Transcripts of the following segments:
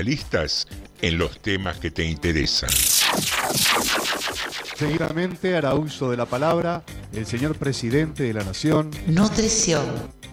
especialistas en los temas que te interesan. Seguidamente hará uso de la palabra el señor presidente de la Nación. Nutrición.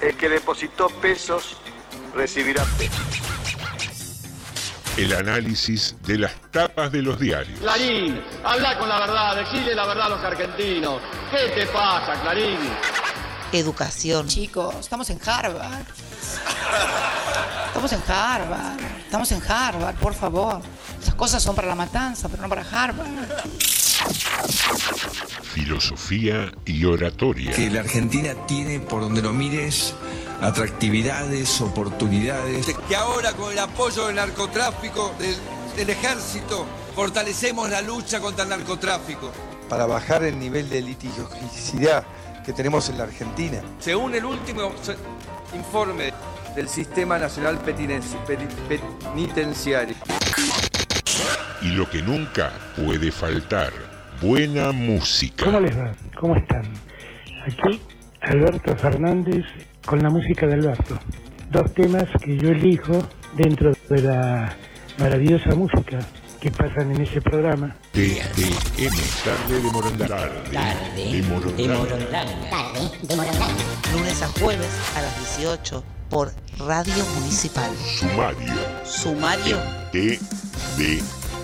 El que depositó pesos recibirá pesos. El análisis de las tapas de los diarios. Clarín, habla con la verdad, decide la verdad a los argentinos. ¿Qué te pasa, Clarín? Educación. Chicos, estamos en Harvard. Estamos en Harvard. Estamos en Harvard, por favor. Esas cosas son para la matanza, pero no para Harvard. Filosofía y oratoria. que la Argentina tiene, por donde lo mires, atractividades, oportunidades. Que ahora con el apoyo del narcotráfico, del, del ejército, fortalecemos la lucha contra el narcotráfico. Para bajar el nivel de litigiosidad que tenemos en la Argentina. Según el último informe del Sistema Nacional Penitenciario. Y lo que nunca puede faltar. Buena música. ¿Cómo les va? ¿Cómo están? Aquí Alberto Fernández con la música de Alberto. Dos temas que yo elijo dentro de la maravillosa música que pasan en ese programa. TDM. Tarde de Morondanga. Tarde de Morondanga. Lunes a jueves a las 18 por Radio Municipal. Sumario. Sumario TDM.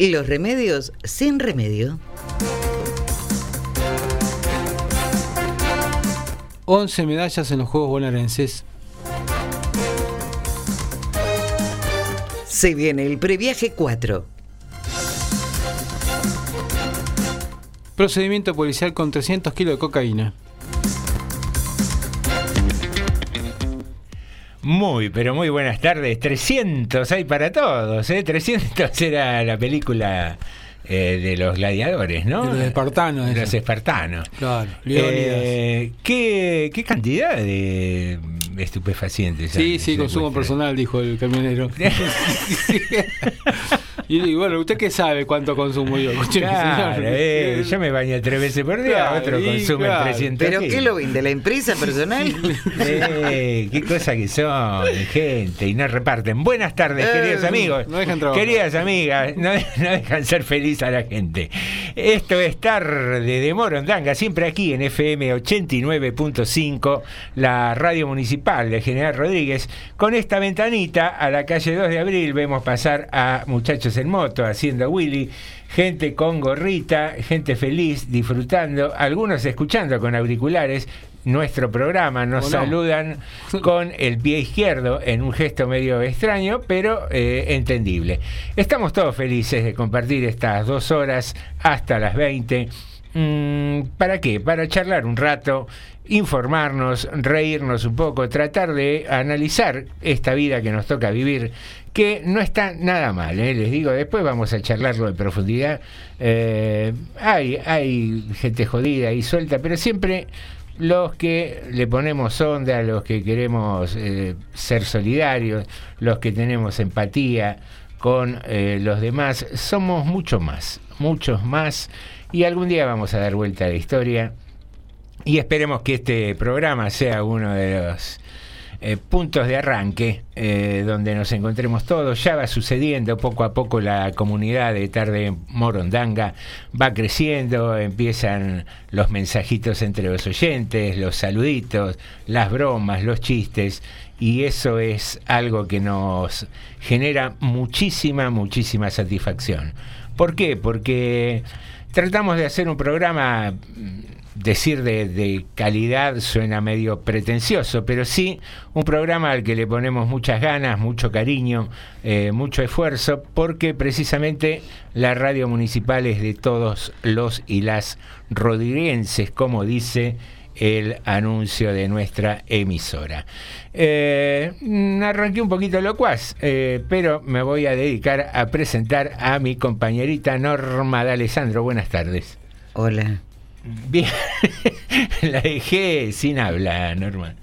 Y los remedios sin remedio. 11 medallas en los Juegos Bonaerenses. Se viene el previaje 4. Procedimiento policial con 300 kilos de cocaína. Muy, pero muy buenas tardes. 300 hay para todos, ¿eh? 300 era la película eh, de los gladiadores, ¿no? De los espartanos, De los espartanos. Claro. Eh, ¿qué, qué cantidad de estupefacientes? Sí, hay? sí, consumo personal, dijo el camionero. y, bueno, ¿usted qué sabe cuánto consumo yo? Claro, eh, yo me baño tres veces por día, Claro, otro consume claro. 300 ¿Pero qué lo vende? ¿La empresa personal? Eh, qué cosa que son, gente, y no reparten. Buenas tardes, Eh, queridos amigos. no dejan trabajar. Queridas amigas, no, no dejan ser feliz a la gente. Esto es Tarde de Morondanga, siempre aquí en FM 89.5, la radio municipal de General Rodríguez. Con esta ventanita a la calle 2 de abril vemos pasar a muchachos en moto haciendo Willy. Gente con gorrita, gente feliz, disfrutando, algunos escuchando con auriculares nuestro programa, nos saludan con el pie izquierdo en un gesto medio extraño, pero eh, entendible. Estamos todos felices de compartir estas dos horas hasta las 20. Mm, ¿Para qué? Para charlar un rato, informarnos, reírnos un poco, tratar de analizar esta vida que nos toca vivir, que no está nada mal, ¿eh? les digo, después vamos a charlarlo en profundidad. Eh, hay, hay gente jodida y suelta, pero siempre los que le ponemos onda, los que queremos eh, ser solidarios, los que tenemos empatía con eh, los demás, somos mucho más, muchos más y algún día vamos a dar vuelta a la historia y esperemos que este programa sea uno de los eh, puntos de arranque eh, donde nos encontremos todos. Ya va sucediendo poco a poco la comunidad de Tarde Morondanga, va creciendo, empiezan los mensajitos entre los oyentes, los saluditos, las bromas, los chistes. Y eso es algo que nos genera muchísima, muchísima satisfacción. ¿Por qué? Porque tratamos de hacer un programa mm, decir de, calidad suena medio pretencioso, pero sí un programa al que le ponemos muchas ganas, mucho cariño, eh, mucho esfuerzo, porque precisamente la radio municipal es de todos los y las rodriguenses, como dice el anuncio de nuestra emisora. Eh, arranqué un poquito locuaz, eh, pero me voy a dedicar a presentar a mi compañerita Norma de Alessandro. Buenas tardes. Hola. Bien, la dejé sin habla, Norma.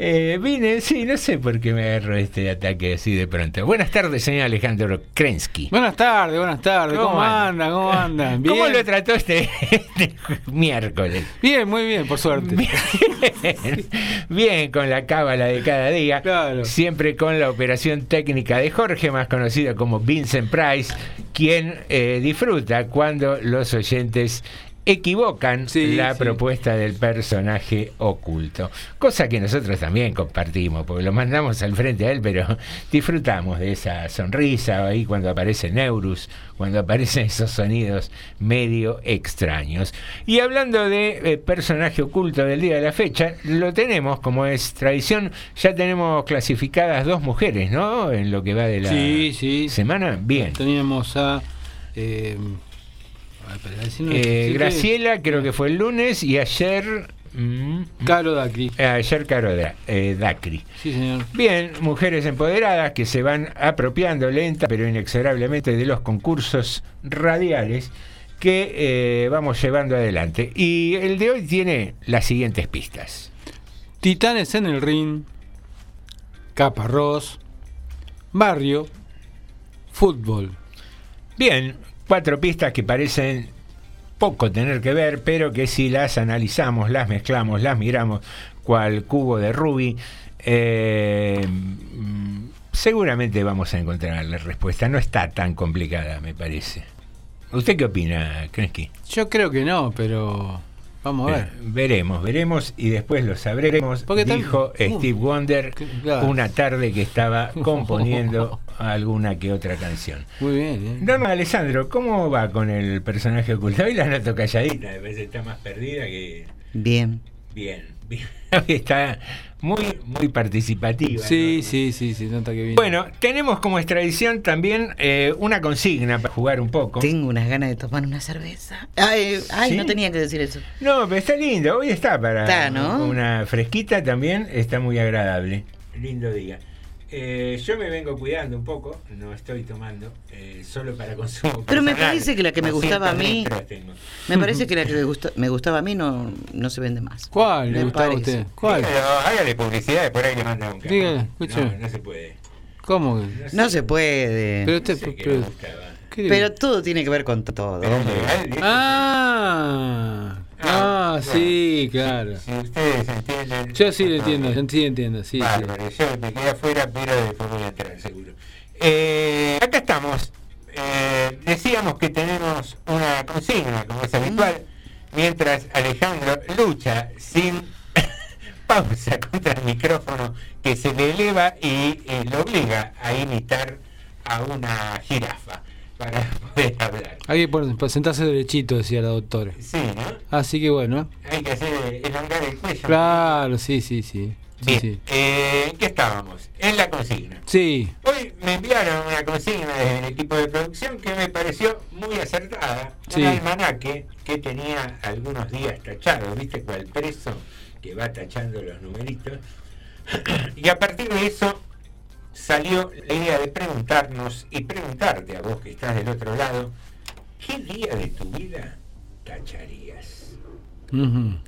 Eh, vine, sí, no sé por qué me agarro este ataque así de pronto. Buenas tardes, señor Alejandro Krensky. Buenas tardes, buenas tardes. ¿Cómo, ¿Cómo anda? ¿Cómo anda? Bien. ¿Cómo lo trató este, este, miércoles? Bien, muy bien, por suerte. Bien, bien, con la cábala de cada día. Claro. Siempre con la operación técnica de Jorge, más conocido como Vincent Price, quien eh, disfruta cuando los oyentes equivocan Sí, la sí. propuesta del personaje oculto. Cosa que nosotros también compartimos, porque lo mandamos al frente a él, pero disfrutamos de esa sonrisa ahí cuando aparece Neurus, cuando aparecen esos sonidos medio extraños. Y hablando de eh, personaje oculto del día de la fecha, lo tenemos, como es tradición, ya tenemos clasificadas dos mujeres, ¿no? En lo que va de la Sí, sí. semana. Bien. Teníamos a. eh, a ver, espera, decime- Eh, sí, Graciela creo que fue el lunes y ayer... mm, Caro Dacri. eh, ayer Caro Da- eh, Dacri. Sí, señor. Bien, mujeres empoderadas que se van apropiando lenta pero inexorablemente de los concursos radiales que eh, vamos llevando adelante. Y el de hoy tiene las siguientes pistas. Titanes en el ring. Caparrós. Barrio. Fútbol. Bien, cuatro pistas que parecen poco tener que ver, pero que si las analizamos, las mezclamos, las miramos, cual cubo de Rubik, eh, mm, seguramente vamos a encontrar la respuesta. No está tan complicada, me parece. ¿Usted qué opina, Krensky? Yo creo que no, pero. Vamos a ver. Eh, veremos, veremos y después lo sabremos. Porque dijo Steve Wonder claro. una tarde que estaba componiendo alguna que otra canción. Muy bien, ¿eh? Norma Alessandro, ¿cómo va con el personaje oculto? Hoy la noto calladita, me parece que está más perdida que. Bien, bien. Está muy, muy participativa. Sí, ¿no? sí, sí, sí, nota que bien. Bueno, tenemos como extradición también eh, una consigna para jugar un poco. Tengo unas ganas de tomar una cerveza. Ay, ay ¿Sí? no tenía que decir eso. No, pero está lindo. Hoy está para Está, ¿no? una fresquita también. Está muy agradable. Lindo día. Eh, yo me vengo cuidando un poco. No estoy tomando. eh, solo para consumo. Pero me parece que la que me gustaba a mí- 200 litros tengo. Me parece que la que me, gusta- me gustaba a mí no, no se vende más. ¿Cuál le gustaba a usted? ¿Cuál? Dígalo, hágale publicidad por ahí le manda un café. Dígale, escúchame. No, no se puede. ¿Cómo? No se puede. Pero usted. Sé que pero- me gustaba. ¿qué le- Pero todo tiene que ver con todo. ¿viste? Ah, ah, sí, claro. Si ustedes entienden. Yo sí lo entiendo, yo sí entiendo, sí. sí. Bárbaro, yo me quedé afuera, pero después voy a entrar seguro. Eh, acá estamos. Eh, decíamos que tenemos una consigna, como es habitual, mientras Alejandro lucha sin pausa contra el micrófono que se le eleva y eh, lo obliga a imitar a una jirafa para poder hablar. Hay que para sentarse derechito, decía la doctora. Sí, ¿no? Así que bueno. Hay que hacer elongar el cuello. Claro, sí, sí, sí. Sí, Bien, sí. eh, ¿en qué estábamos? En la consigna. Sí, Hoy me enviaron una consigna desde el equipo de producción que me pareció muy acertada. Sí. Un almanaque que tenía algunos días tachados, ¿viste? Cual preso que va tachando los numeritos. y a partir de eso salió la idea de preguntarnos y preguntarte a vos que estás del otro lado, ¿qué día de tu vida tacharías? Una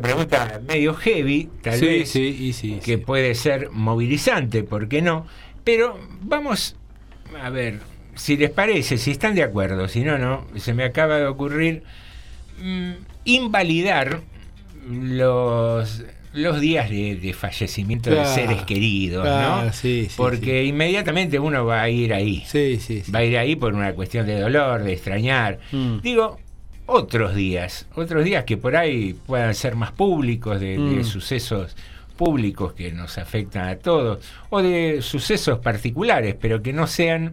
pregunta medio heavy, tal sí, vez sí, y sí. que puede ser movilizante, ¿por qué no? Pero vamos a ver, si les parece, si están de acuerdo, si no, no, se me acaba de ocurrir mm, invalidar los los días de, de fallecimiento Claro, de seres queridos, claro, ¿no? sí, sí, Porque inmediatamente uno va a ir ahí. Va a ir ahí por una cuestión de dolor, de extrañar. Mm. Digo, otros días, otros días que por ahí puedan ser más públicos, de, de Mm. sucesos públicos que nos afectan a todos, o de sucesos particulares, pero que no sean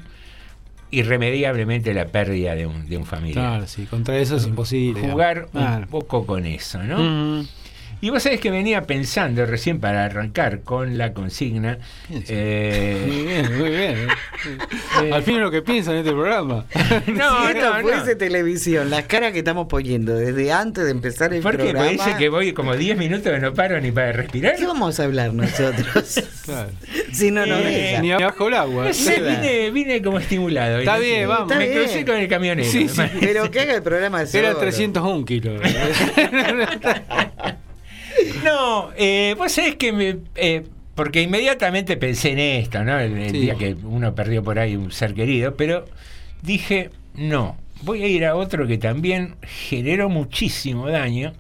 irremediablemente la pérdida de un, de un familiar. Claro, sí, contra eso es imposible. Jugar un poco con eso, ¿no? Mm. Y vos sabés que venía pensando recién para arrancar con la consigna. eh, Muy bien, muy bien. Eh, Al fin es lo que piensan en este programa. No, si esto no, fuese no. televisión, las caras que estamos poniendo desde antes de empezar el Porque programa. parece que voy como 10 minutos y no paro ni para respirar. ¿Qué vamos a hablar nosotros? Claro. si no nos Eh. Ni bajo el agua. No sé, vine, vine como estimulado. Está no bien, vamos. Me crucé bien. con el camionero. Sí, sí. Pero que haga el programa Era solo. 301 kilos. No, eh, vos sabés que me. eh, porque inmediatamente pensé en esto, ¿no? El, el Sí. día que uno perdió por ahí un ser querido, pero dije, no, voy a ir a otro que también generó muchísimo daño,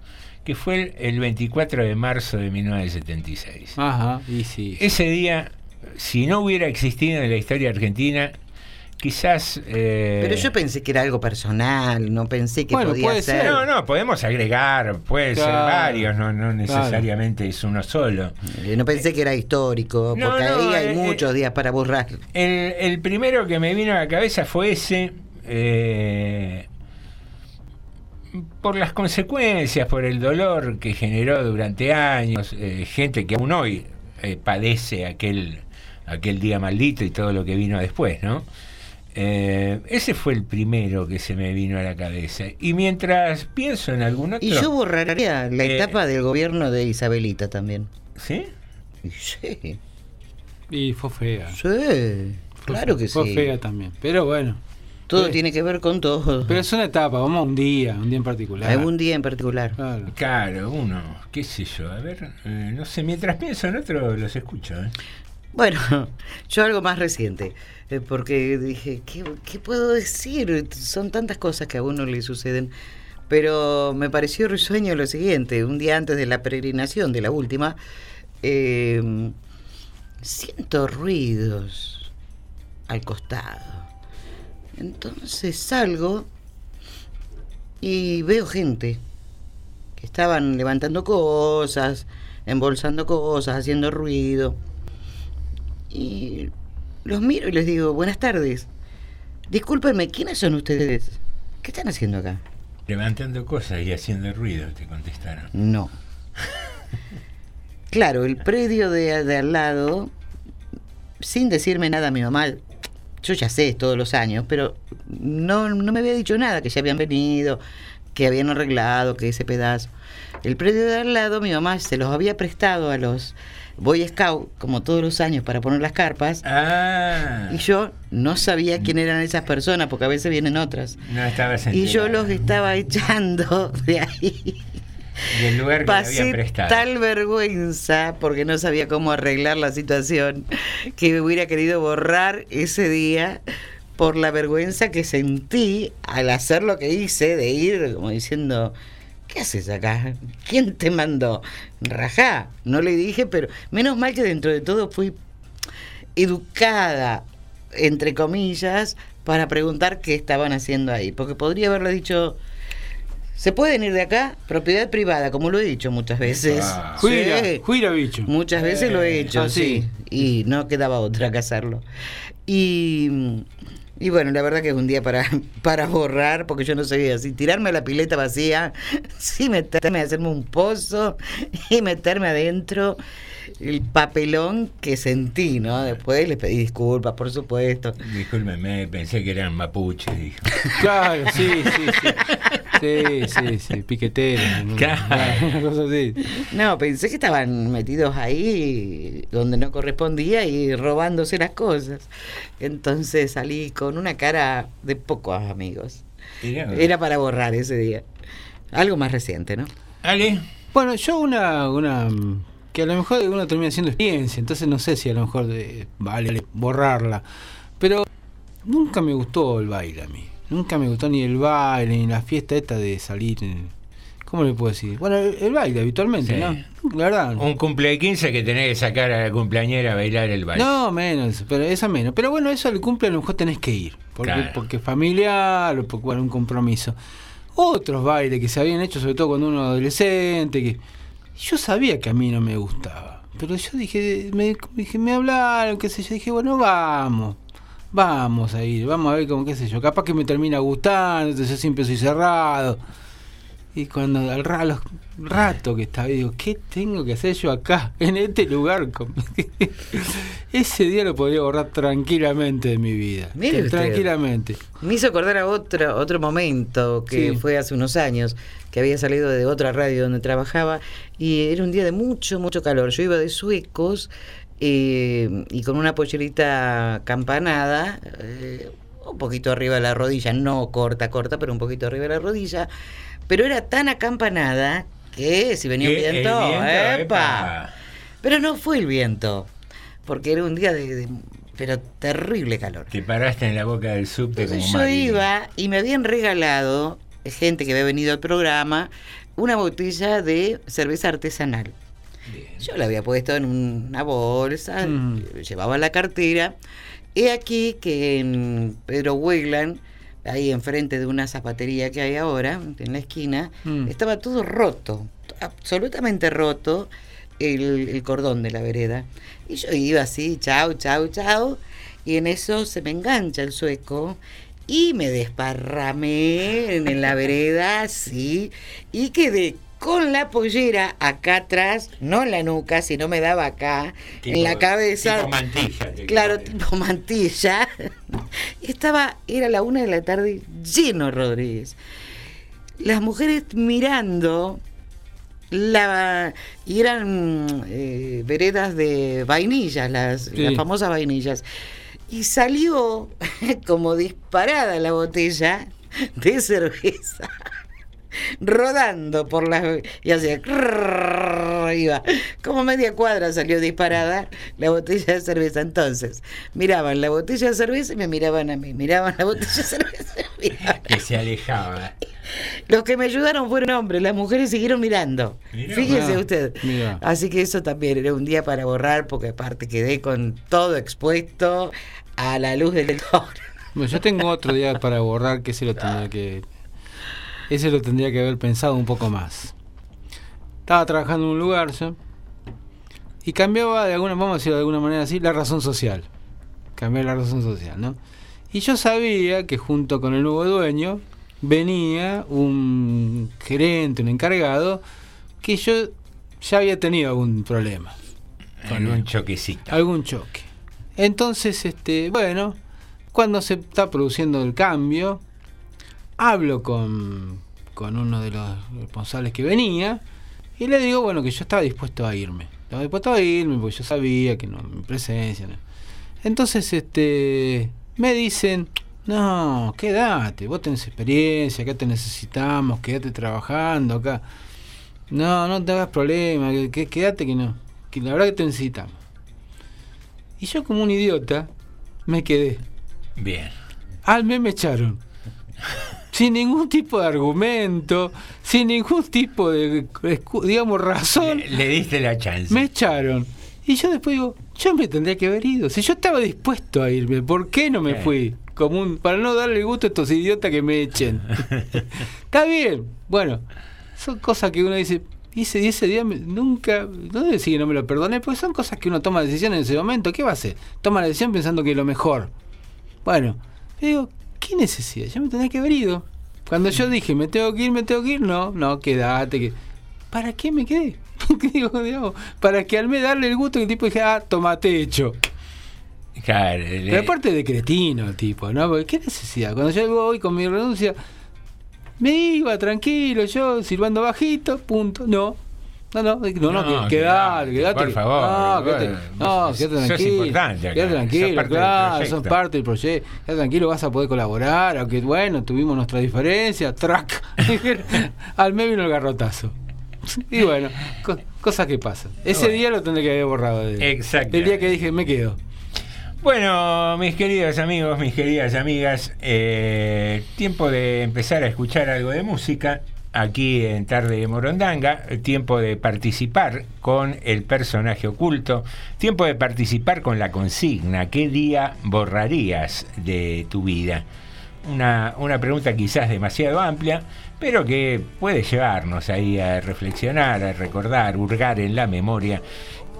que fue el, el 24 de marzo de 1976. Ajá, y sí. Ese día, si no hubiera existido en la historia argentina, quizás... eh, Pero yo pensé que era algo personal, no pensé que Bueno, podía puede ser. ser. No, no, podemos agregar, puede ser varios, no, no necesariamente es uno solo. Eh, No pensé que era histórico, No, porque no, ahí hay eh, muchos días para borrar. El, el primero que me vino a la cabeza fue ese, eh, por las consecuencias, por el dolor que generó durante años, eh, gente que aún hoy eh, padece aquel, aquel día maldito y todo lo que vino después, ¿no? Eh, ese fue el primero que se me vino a la cabeza. Y mientras pienso en algún otro... Y yo borraría la Eh, etapa del gobierno de Isabelita también. ¿Sí? Y Sí, Y fue fea. sí, claro que Fue sí. fea también. Pero bueno. Todo Sí. tiene que ver con todo. Pero es una etapa, vamos a un día, un día en particular. Algún día en particular. Claro. Claro, uno, qué sé yo, a ver, eh, no sé, mientras pienso en otro los escucho. ¿eh? Bueno, yo algo más reciente, eh, porque dije, ¿qué, qué puedo decir? Son tantas cosas que a uno le suceden. Pero me pareció risueño lo siguiente, un día antes de la peregrinación, de la última, eh, siento ruidos al costado. Entonces salgo y veo gente que estaban levantando cosas, embolsando cosas, haciendo ruido. Y los miro y les digo, buenas tardes. Discúlpenme, ¿quiénes son ustedes? ¿Qué están haciendo acá? Levantando cosas y haciendo ruido, te contestaron. No. Claro, el predio de, de al lado, sin decirme nada a mi mamá, yo ya sé todos los años, pero no, no me había dicho nada, que ya habían venido, que habían arreglado, que ese pedazo. El predio de al lado, mi mamá se los había prestado a los Boy Scout, como todos los años, para poner las carpas. Ah, Y yo no sabía quién eran esas personas, porque a veces vienen otras. no estabas Y yo los estaba echando de ahí. del lugar que Pasé prestado. tal vergüenza porque no sabía cómo arreglar la situación que me hubiera querido borrar ese día por la vergüenza que sentí al hacer lo que hice, de ir como diciendo, ¿qué haces acá? ¿Quién te mandó? Rajá, no le dije, pero menos mal que dentro de todo fui educada, entre comillas, para preguntar qué estaban haciendo ahí, porque podría haberle dicho... ¿Se pueden ir de acá? Propiedad privada, como lo he dicho muchas veces. Ah. Juira, Sí. juira bicho. Muchas veces lo he Eh, hecho, ah, sí. sí. Y no quedaba otra que hacerlo. Y, y bueno, la verdad que es un día para, para borrar, porque yo no sabía si tirarme a la pileta vacía, si meterme hacerme un pozo y meterme adentro. El papelón que sentí, ¿no? Después les pedí disculpas, por supuesto. Discúlpeme, pensé que eran mapuches, dijo. Claro, sí, sí, sí. Sí, sí, sí, piquetero. ¿no? Claro. Una cosa así. No, pensé que estaban metidos ahí donde no correspondía y robándose las cosas. Entonces salí con una cara de pocos amigos. Era para borrar ese día. Algo más reciente, ¿no? Ale, Bueno, yo una, una que a lo mejor uno termina siendo experiencia, entonces no sé si a lo mejor de- vale borrarla. Pero nunca me gustó el baile a mí. Nunca me gustó ni el baile, ni la fiesta esta de salir. ¿Cómo le puedo decir? Bueno, el, el baile habitualmente, Sí. ¿no? La verdad. Un cumple de 15 que tenés que sacar a la cumpleañera a bailar el baile. No, menos, pero esa menos. Pero bueno, eso al cumple a lo mejor tenés que ir. Porque, Claro. porque es familiar o porque bueno, un compromiso. Otros bailes que se habían hecho, sobre todo cuando uno era adolescente, que yo sabía que a mí no me gustaba. Pero yo dije, me, dije, me hablaron, qué sé yo, dije, bueno, vamos. Vamos a ir, vamos a ver cómo qué sé yo. Capaz que me termina gustando, entonces yo siempre soy cerrado. Y cuando al ra- a los rato que estaba, digo, ¿qué tengo que hacer yo acá, en este lugar? Ese día lo podría borrar tranquilamente de mi vida. Mire usted. tranquilamente. Me hizo acordar a otro, otro momento que Sí. fue hace unos años, que había salido de otra radio donde trabajaba y era un día de mucho, mucho calor. Yo iba de suecos eh, y con una pollerita campanada, eh, un poquito arriba de la rodilla, no corta, corta, pero un poquito arriba de la rodilla. Pero era tan acampanada que si venía un viento, viento, ¡epa! epa. Pero no fue el viento, porque era un día de, de- pero terrible calor. Te paraste en la boca del subte como Entonces yo Marilyn. iba y me habían regalado, gente que había venido al programa, una botella de cerveza artesanal. Yo la había puesto en una bolsa, Mm. llevaba la cartera. He aquí que en Pedro Wegland, ahí enfrente de una zapatería que hay ahora, en la esquina, Mm. estaba todo roto, absolutamente roto el, el cordón de la vereda. Y yo iba así, chau, chau, chau, y en eso se me engancha el sueco y me desparramé en la vereda, así, y quedé con la pollera acá atrás, no en la nuca, sino me daba acá, en la cabeza. tipo mantilla, Claro, tipo mantilla. Estaba, era la una de la tarde, lleno Rodríguez. Las mujeres mirando la y eran eh, veredas de vainillas, las, Sí. las famosas vainillas. Y salió como disparada la botella de cerveza rodando por las y hacía iba como media cuadra salió disparada la botella de cerveza entonces miraban la botella de cerveza y me miraban a mí miraban la botella de cerveza y. Que se alejaba. los que me ayudaron fueron hombres las mujeres siguieron mirando Mirá. fíjese Ah, usted así que eso también era un día para borrar porque aparte quedé con todo expuesto a la luz del sol Bueno, yo tengo otro día para borrar que ese lo tendría que. Ese lo tendría que haber pensado un poco más. Estaba trabajando en un lugar yo. Y cambiaba de alguna, vamos a decirlo de alguna manera así, la razón social. Cambié la razón social, ¿no? Y yo sabía que junto con el nuevo dueño venía un gerente, un encargado, que yo ya había tenido algún problema. Con un choquecito. Algún choque. Entonces, este, bueno, cuando se está produciendo el cambio, hablo con, con uno de los responsables que venía y le digo, bueno, que yo estaba dispuesto a irme. Estaba dispuesto a irme porque yo sabía que no, mi presencia. no. Entonces, este, me dicen, no, quédate, vos tenés experiencia, acá te necesitamos, quédate trabajando acá. No, no te hagas problema, que, quédate que no, que la verdad que te necesitamos. Y yo como un idiota me quedé. Bien. Al mes me echaron. sin ningún tipo de argumento, sin ningún tipo de, digamos, razón. Le, le diste la chance. Me echaron. Y yo después digo, yo me tendría que haber ido. Si yo estaba dispuesto a irme, ¿por qué no me Sí. fui? Como un- para no darle gusto a estos idiotas que me echen. Está bien. Bueno, son cosas que uno dice, hice ese día me- nunca, no debo decir que no me lo perdoné, porque son cosas que uno toma decisiones en ese momento. ¿Qué va a hacer? Toma la decisión pensando que es lo mejor. Bueno, digo, ¿qué necesidad? Yo me tendría que haber ido. Cuando yo dije, me tengo que ir, me tengo que ir, no, no, quédate. Que... ¿Para qué me quedé? Digo, digamos, para que al me darle el gusto el tipo dije, ah, tomate hecho. Claro, le- Pero aparte de cretino el tipo, ¿no? Porque qué necesidad. Cuando yo voy con mi renuncia, me iba tranquilo, yo silbando bajito, punto. No. No, no, no, no, No, que- quedate, quedate, quedate. por favor, No, quedate, no, sos tranquilo. importante tranquilo, claro, sos parte del proyecto. Quédate tranquilo, vas a poder colaborar, aunque bueno, tuvimos nuestra diferencia, track. Al mes vino el garrotazo. Y bueno, co- cosas que pasan. Ese Bueno. día lo tendré que haber borrado. de- Exacto. El día que dije, me quedo. Bueno, mis queridos amigos, mis queridas amigas, eh, tiempo de empezar a escuchar algo de música aquí en Tarde de Morondanga, tiempo de participar con el personaje oculto, tiempo de participar con la consigna, ¿qué día borrarías de tu vida? Una, una pregunta quizás demasiado amplia, pero que puede llevarnos ahí a reflexionar, a recordar, hurgar en la memoria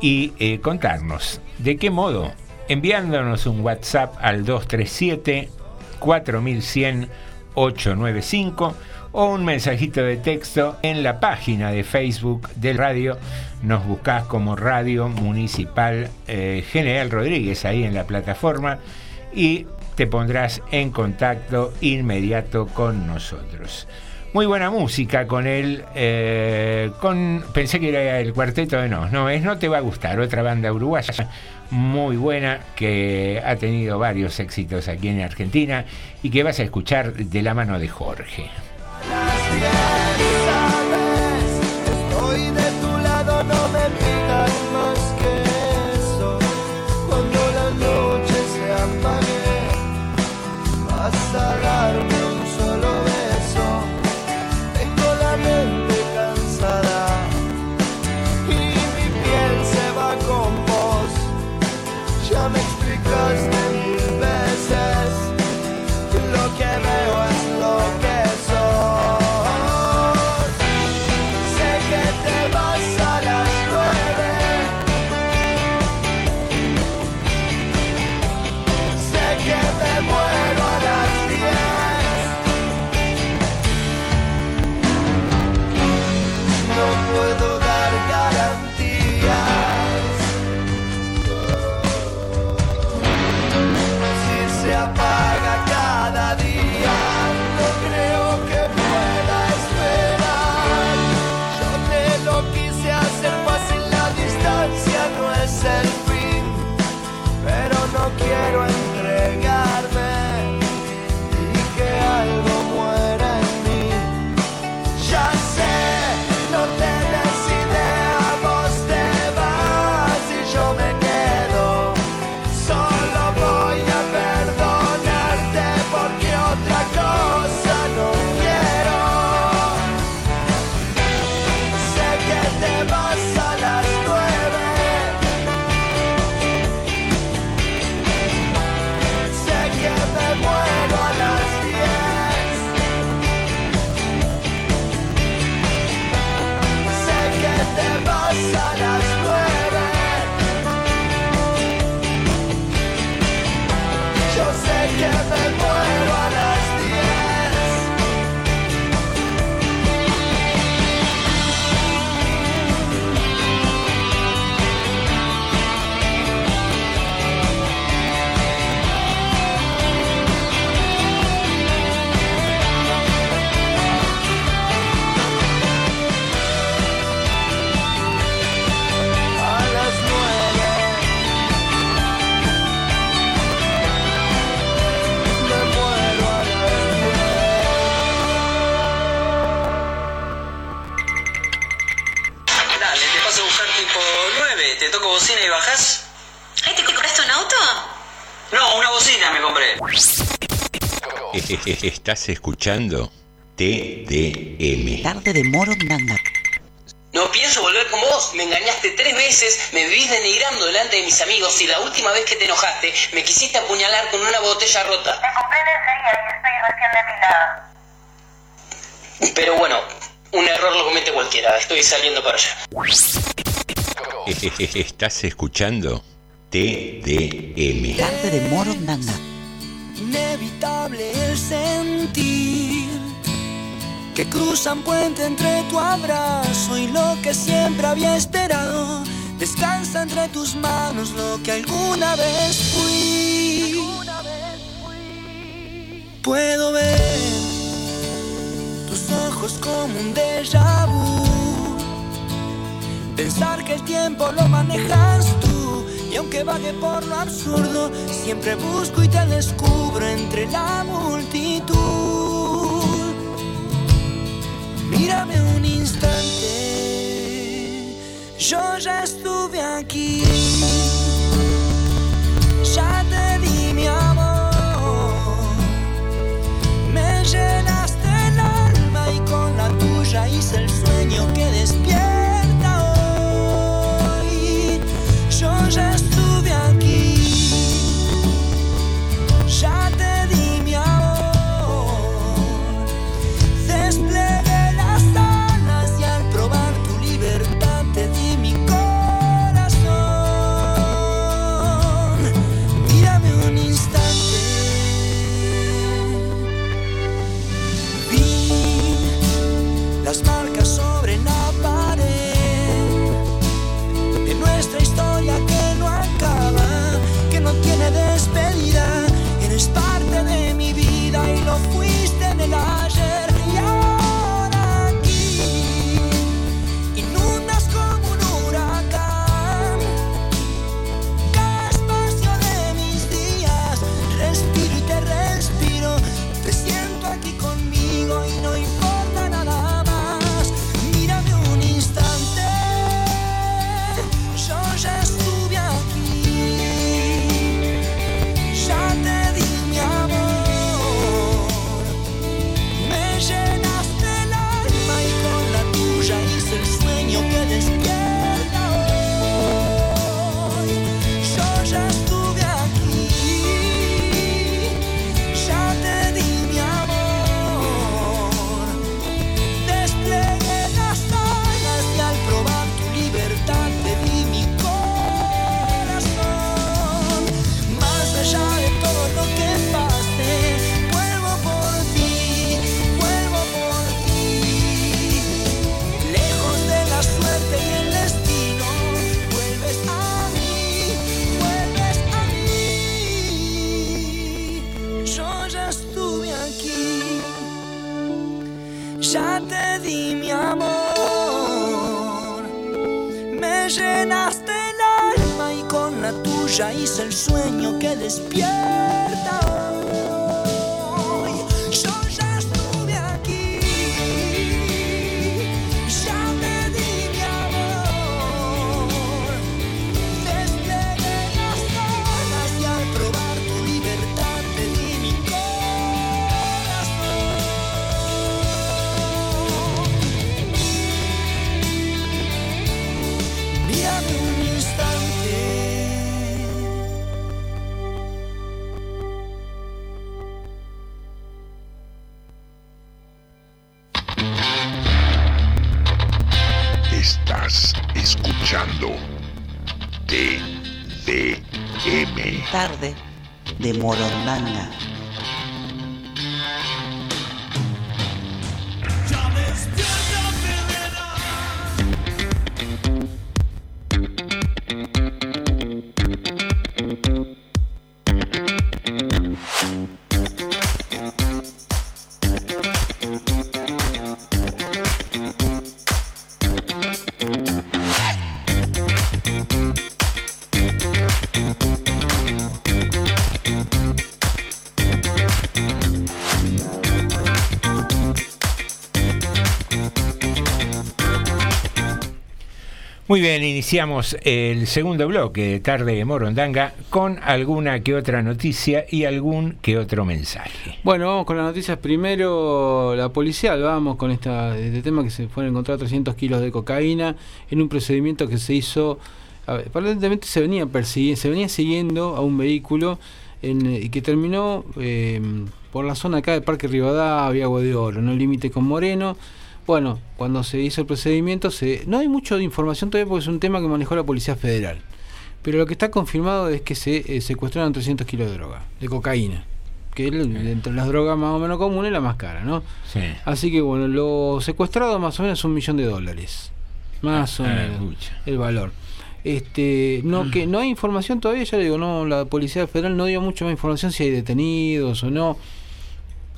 y eh, contarnos de qué modo, enviándonos un WhatsApp al 237 4100 895 o un mensajito de texto en la página de Facebook del radio. Nos buscás como Radio Municipal eh, General Rodríguez ahí en la plataforma y te pondrás en contacto inmediato con nosotros. Muy buena música con él, eh, pensé que era el cuarteto de No, no es No Te Va a Gustar, otra banda uruguaya muy buena que ha tenido varios éxitos aquí en Argentina y que vas a escuchar de la mano de Jorge. Estoy de tu lado, no me Estás escuchando TDM. Tarde de Morondanga. No pienso volver con vos. Me engañaste tres veces, me vivís denigrando delante de mis amigos y la última vez que te enojaste me quisiste apuñalar con una botella rota. Te compré lencería y estoy recién depilada. Pero bueno, un error lo comete cualquiera. Estoy saliendo para allá. Estás escuchando TDM. Tarde de Morondanga. Inevitable el sentir que cruzan puente entre tu abrazo y lo que siempre había esperado. Descansa entre tus manos lo que alguna vez fui. Puedo ver tus ojos como un déjà vu. Pensar que el tiempo lo manejas tú. Y aunque vague por lo absurdo, siempre busco y te descubro entre la multitud. Mírame un instante, yo ya estuve aquí. Ya te di mi amor, me llenaste el alma y con la tuya hice el sueño que despierta. just Muy bien, iniciamos el segundo bloque de Tarde de Morondanga con alguna que otra noticia y algún que otro mensaje. Bueno, vamos con las noticias. Primero, la policial, vamos con esta, este tema que se fueron encontrar 300 kilos de cocaína en un procedimiento que se hizo, aparentemente se venía persiguiendo, se venía siguiendo a un vehículo en, y que terminó eh, por la zona acá de Parque Rivadavia, Agua de Oro, en límite con Moreno. Bueno, cuando se hizo el procedimiento, se, no hay mucho de información todavía porque es un tema que manejó la Policía Federal. Pero lo que está confirmado es que se eh, secuestraron 300 kilos de droga, de cocaína. Que es, entre las drogas más o menos comunes la más cara, ¿no? Sí. Así que bueno, lo secuestrado más o menos es un millón de dólares. Más o Ah, menos mucha. el valor. Este, no que no hay información todavía, ya le digo, no, la Policía Federal no dio mucha más información si hay detenidos o no.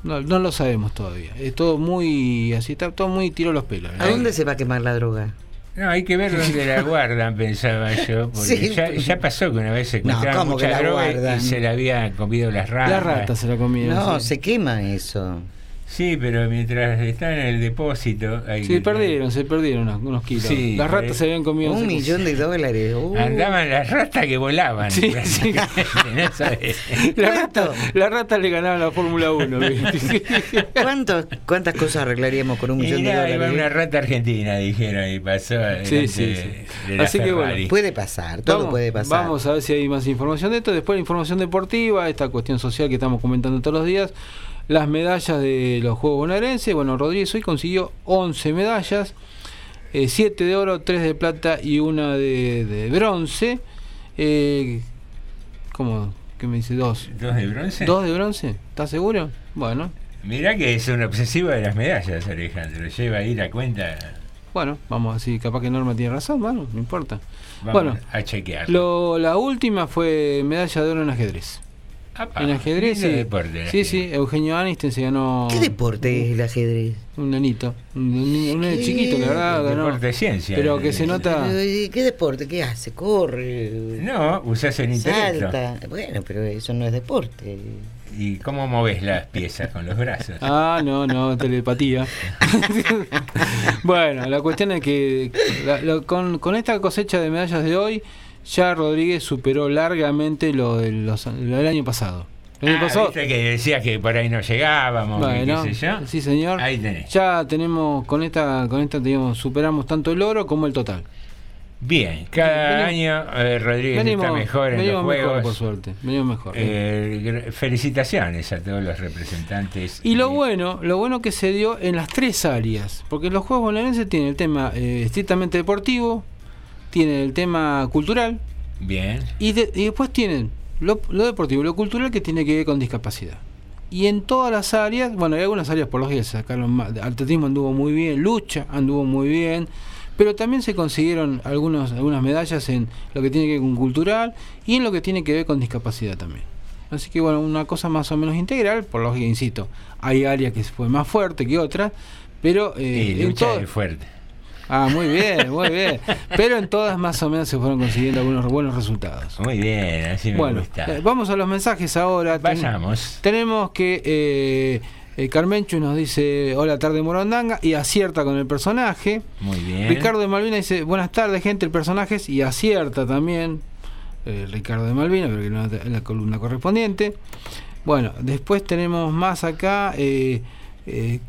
No, no lo sabemos todavía. Es todo muy así, está todo muy tiro los pelos. ¿A dónde se va a quemar la droga? No, hay que ver dónde la guardan, pensaba yo, porque Sí. ya, ya pasó que una vez secuestraron ¿cómo que mucha la droga guardan? y se la habían comido las ratas. La rata se la comieron. No, sí. se quema eso. Sí, pero mientras están en el depósito... Hay Sí, que- perdieron, se perdieron unos, unos kilos. Sí, Las ratas eh, se habían comido. Un millón de dólares. uh. Andaban las ratas que volaban. Sí, sí. No sabés. La rata, la rata le ganaba la Fórmula 1. ¿viste? ¿Cuántos, ¿Cuántas cosas arreglaríamos con un Y millón de iba dólares? una rata argentina, dijeron, y pasó Sí, sí, sí. de la Así que bueno. Puede pasar, todo Vamos, puede pasar. Vamos a ver si hay más información de esto. Después la información deportiva, esta cuestión social que estamos comentando todos los días. Las medallas de los Juegos Bonaerenses. Bueno, Rodríguez hoy consiguió 11 medallas. 7 de oro, 3 de plata y una de, de bronce. Eh, ¿Cómo? ¿Qué me dice? Dos. ¿Dos de bronce? ¿Dos de bronce? ¿Estás seguro? Bueno, Mirá que es un obsesivo de las medallas, Alejandro. Lleva ahí la cuenta. bueno, vamos así. Capaz que Norma tiene razón, bueno, no importa. Vamos bueno, a chequear. Lo, la última fue medalla de oro en ajedrez. Apa, en ajedrez, sí. deporte, sí, sí, Eugenio Aniston se ganó. ¿Qué deporte es el ajedrez? Un nanito. Un, un- chiquito, la verdad. ganó. Deporte de ciencia. Pero que se nota. ¿Qué deporte? ¿Qué hace? ¿Corre? No, usás el intelecto. Salta. Bueno, pero eso no es deporte. ¿Y cómo moves las piezas con los brazos? Ah, no, no, telepatía. bueno, la cuestión es que la- lo- con, con esta cosecha de medallas de hoy, ya Rodríguez superó largamente lo del, los- lo del año pasado. El año Ah, pasado, viste que decías que por ahí no llegábamos, Bueno, qué sé yo. sí señor. Ahí tenés. Ya tenemos con esta, con esta teníamos, superamos tanto el oro como el total. Bien, cada año eh, Rodríguez está mejor en los venimos juegos. mejor, por suerte. Venimos mejor. Eh, felicitaciones a todos los representantes. Y lo bueno, lo bueno que se dio en las tres áreas, porque los Juegos Bonaerenses tienen el tema eh, estrictamente deportivo, tienen el tema cultural Bien. y, de- y después tienen lo, lo deportivo lo cultural que tiene que ver con discapacidad. Y en todas las áreas, bueno, hay algunas áreas por los que sacaron más. Atletismo anduvo muy bien, lucha anduvo muy bien, pero también se consiguieron algunos, algunas medallas en lo que tiene que ver con cultural y en lo que tiene que ver con discapacidad también. Así que bueno, una cosa más o menos integral, por lógica, insisto, hay áreas que fue más fuerte que otras, pero eh, Y lucha todo- es fuerte. Ah, muy bien, muy bien. Pero en todas más o menos se fueron consiguiendo algunos buenos resultados. Muy bien, así me Bueno, gusta. eh, vamos a los mensajes ahora. Ten- Vayamos. tenemos que eh, eh, Carmenchu nos dice hola tarde Morondanga y acierta con el personaje. Muy bien. Ricardo de Malvina dice buenas tardes gente, el personaje es", y acierta también. eh, Ricardo de Malvina, pero que no es la columna correspondiente. Bueno, después tenemos más acá. Eh,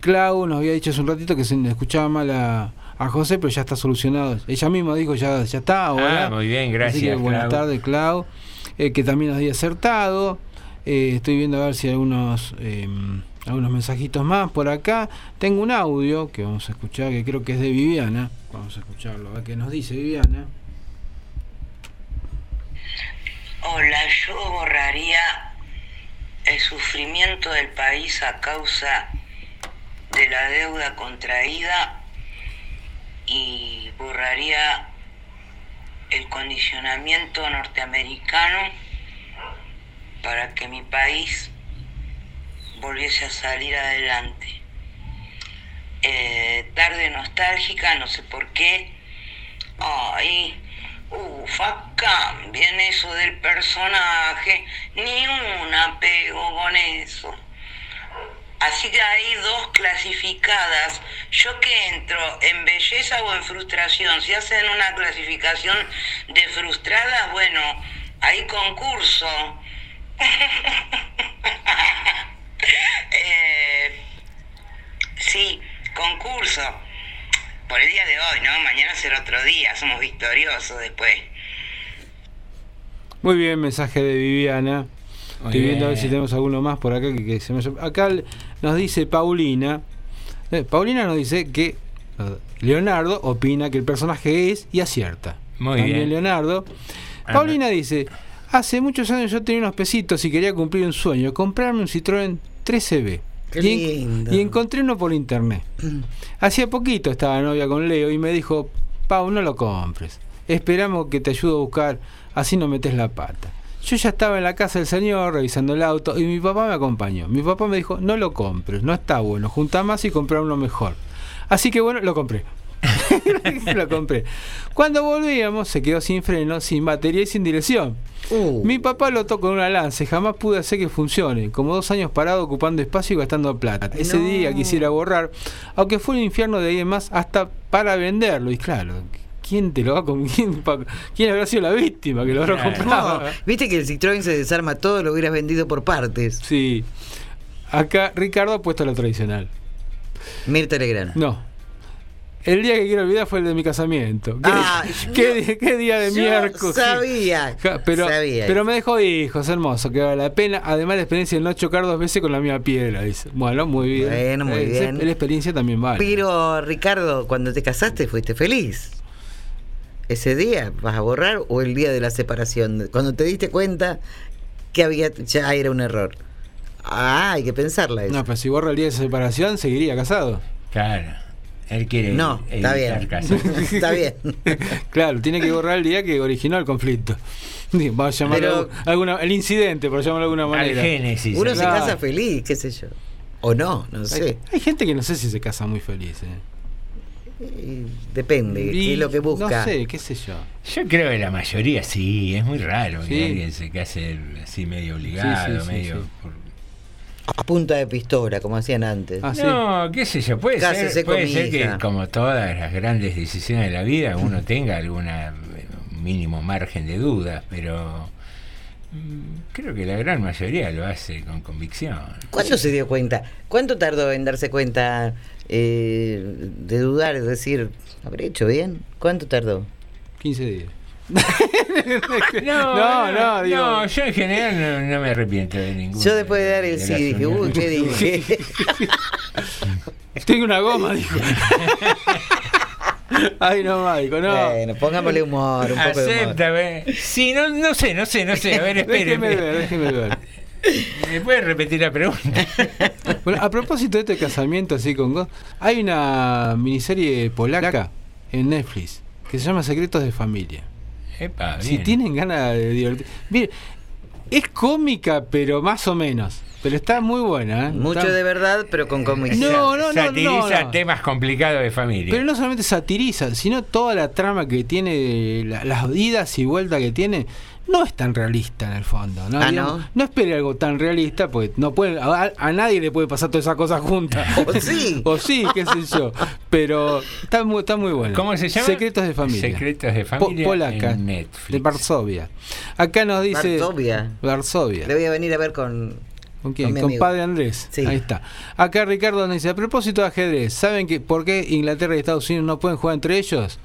Clau nos había dicho hace un ratito que se escuchaba mal a, a José, pero ya está solucionado. Ella misma dijo ya, ya está. Ahora. Ah, muy bien, Así gracias, que buenas tardes, Clau. Eh, que también nos había acertado. Eh, estoy viendo a ver si hay algunos, eh, algunos mensajitos más por acá. Tengo un audio que vamos a escuchar, que creo que es de Viviana. Vamos a escucharlo, a ver qué nos dice Viviana. Hola, yo borraría el sufrimiento del país a causa de la deuda contraída y borraría el condicionamiento norteamericano para que mi país volviese a salir adelante. Eh, tarde nostálgica, no sé por qué. Ay, Uf, acá viene eso del personaje, ni un apego con eso. Así que hay dos clasificadas. Yo que entro en belleza o en frustración. Si hacen una clasificación de frustradas, bueno, hay concurso. Eh, sí, concurso por el día de hoy, ¿no? Mañana será otro día, somos victoriosos después. Muy bien, mensaje de Viviana. Muy Estoy viendo a ver si tenemos alguno más por acá que, que se me... Acá nos dice Paulina. Eh, Paulina nos dice que Leonardo opina que el personaje es y acierta. Muy También bien. Leonardo. Paulina dice, hace muchos años yo tenía unos pesitos y quería cumplir un sueño, comprarme un Citroën 13B. Qué y, en- lindo. y encontré uno por internet. Hacía poquito estaba novia con Leo y me dijo, Pau, no lo compres. Esperamos que te ayude a buscar, así no metes la pata. Yo ya estaba en la casa del señor revisando el auto y mi papá me acompañó. Mi papá me dijo, no lo compres, no está bueno, junta más y comprar uno mejor. Así que bueno, lo compré. lo compré. Cuando volvíamos se quedó sin freno, sin batería y sin dirección. Mi papá lo tocó en una lance, jamás pude hacer que funcione. Como dos años parado ocupando espacio y gastando plata. Ese No. día quisiera borrar, aunque fue un infierno de ahí en más hasta para venderlo. Y claro, ¿quién te lo va a com- ¿Quién, pa- quién habrá sido la víctima que lo habrá Claro. comprado? No, Viste que el Citroën se desarma todo, lo hubieras vendido por partes. Sí. Acá Ricardo ha puesto lo tradicional. Mirta Legrand. No. El día que quiero olvidar fue el de mi casamiento. ¿Qué, Ah, qué día de Yo miércoles? sabía, Ja, Pero, sabía pero me dejó hijos, hermoso, que vale la pena. Además, la experiencia de no chocar dos veces con la misma piedra, dice. Bueno, muy bien. Bueno, muy Eh, esa- bien. La experiencia también vale. Pero Ricardo, cuando te casaste fuiste feliz. ¿Ese día vas a borrar o el día de la separación? Cuando te diste cuenta que había ya era un error. Ah, hay que pensarla eso. No, pero si borra el día de separación, seguiría casado. Claro. Él quiere No, está evitar bien. Está bien. claro, tiene que borrar el día que originó el conflicto. Vamos a llamarlo Pero- alguna, el incidente, por llamarlo de alguna manera. Uno se casa feliz, qué sé yo. O no, no Hay, sé. hay gente que no sé si se casa muy feliz. eh. Depende, qué Y es lo que busca. No sé, qué sé yo. Yo creo que la mayoría sí, es muy raro Sí. que alguien se case así medio obligado, Sí, sí, sí, medio... sí. por- A punta de pistola, como hacían antes. Ah, no, qué sé yo, puede Cásese ser, puede ser que como todas las grandes decisiones de la vida uno tenga alguna mínimo margen de dudas, pero mm, creo que la gran mayoría lo hace con convicción. ¿Cuándo se dio cuenta? ¿Cuánto tardó en darse cuenta eh, de dudar, es decir, ¿habré hecho bien? ¿Cuánto tardó? 15 días. No, No, no, digo- no, yo en general no, no me arrepiento de ninguno. Yo después de dar el de sí dije, uy. ¿qué dije? Tengo una goma, dijo. Ay, no, Maico, no. Bueno, pongámosle humor, un poco de humor. Sí, no, no sé, no sé, no sé. A ver, espere. déjeme ver, déjeme ver. ¿Me puede repetir la pregunta? Bueno, a propósito de este casamiento así con Go, hay una miniserie polaca en Netflix que se llama Secretos de Familia. Epa, Si tienen ganas de divertir. Mire, es cómica, pero más o menos. Pero está muy buena, ¿eh? Mucho Está- de verdad, pero con comisión. No, no, no, Satiriza no, no. temas complicados de familia. Pero no solamente satiriza, sino toda la trama que tiene, la- las idas y vueltas que tiene, no es tan realista en el fondo. No, Ah, Digamos, ¿no? no espere algo tan realista, pues no puede, a, a nadie le puede pasar todas esas cosas juntas. O sí. o sí, qué sé yo. Pero está muy, está muy bueno. ¿Cómo se llama? Secretos de familia. Secretos de Po- familia polaca. en Netflix. De Varsovia. Acá nos dice. Varsovia. Varsovia. Le voy a venir a ver con. ¿Con quién? Con padre Andrés. Sí. Ahí está. Acá Ricardo nos dice, a propósito de ajedrez, ¿saben que por qué Inglaterra y Estados Unidos no pueden jugar entre ellos?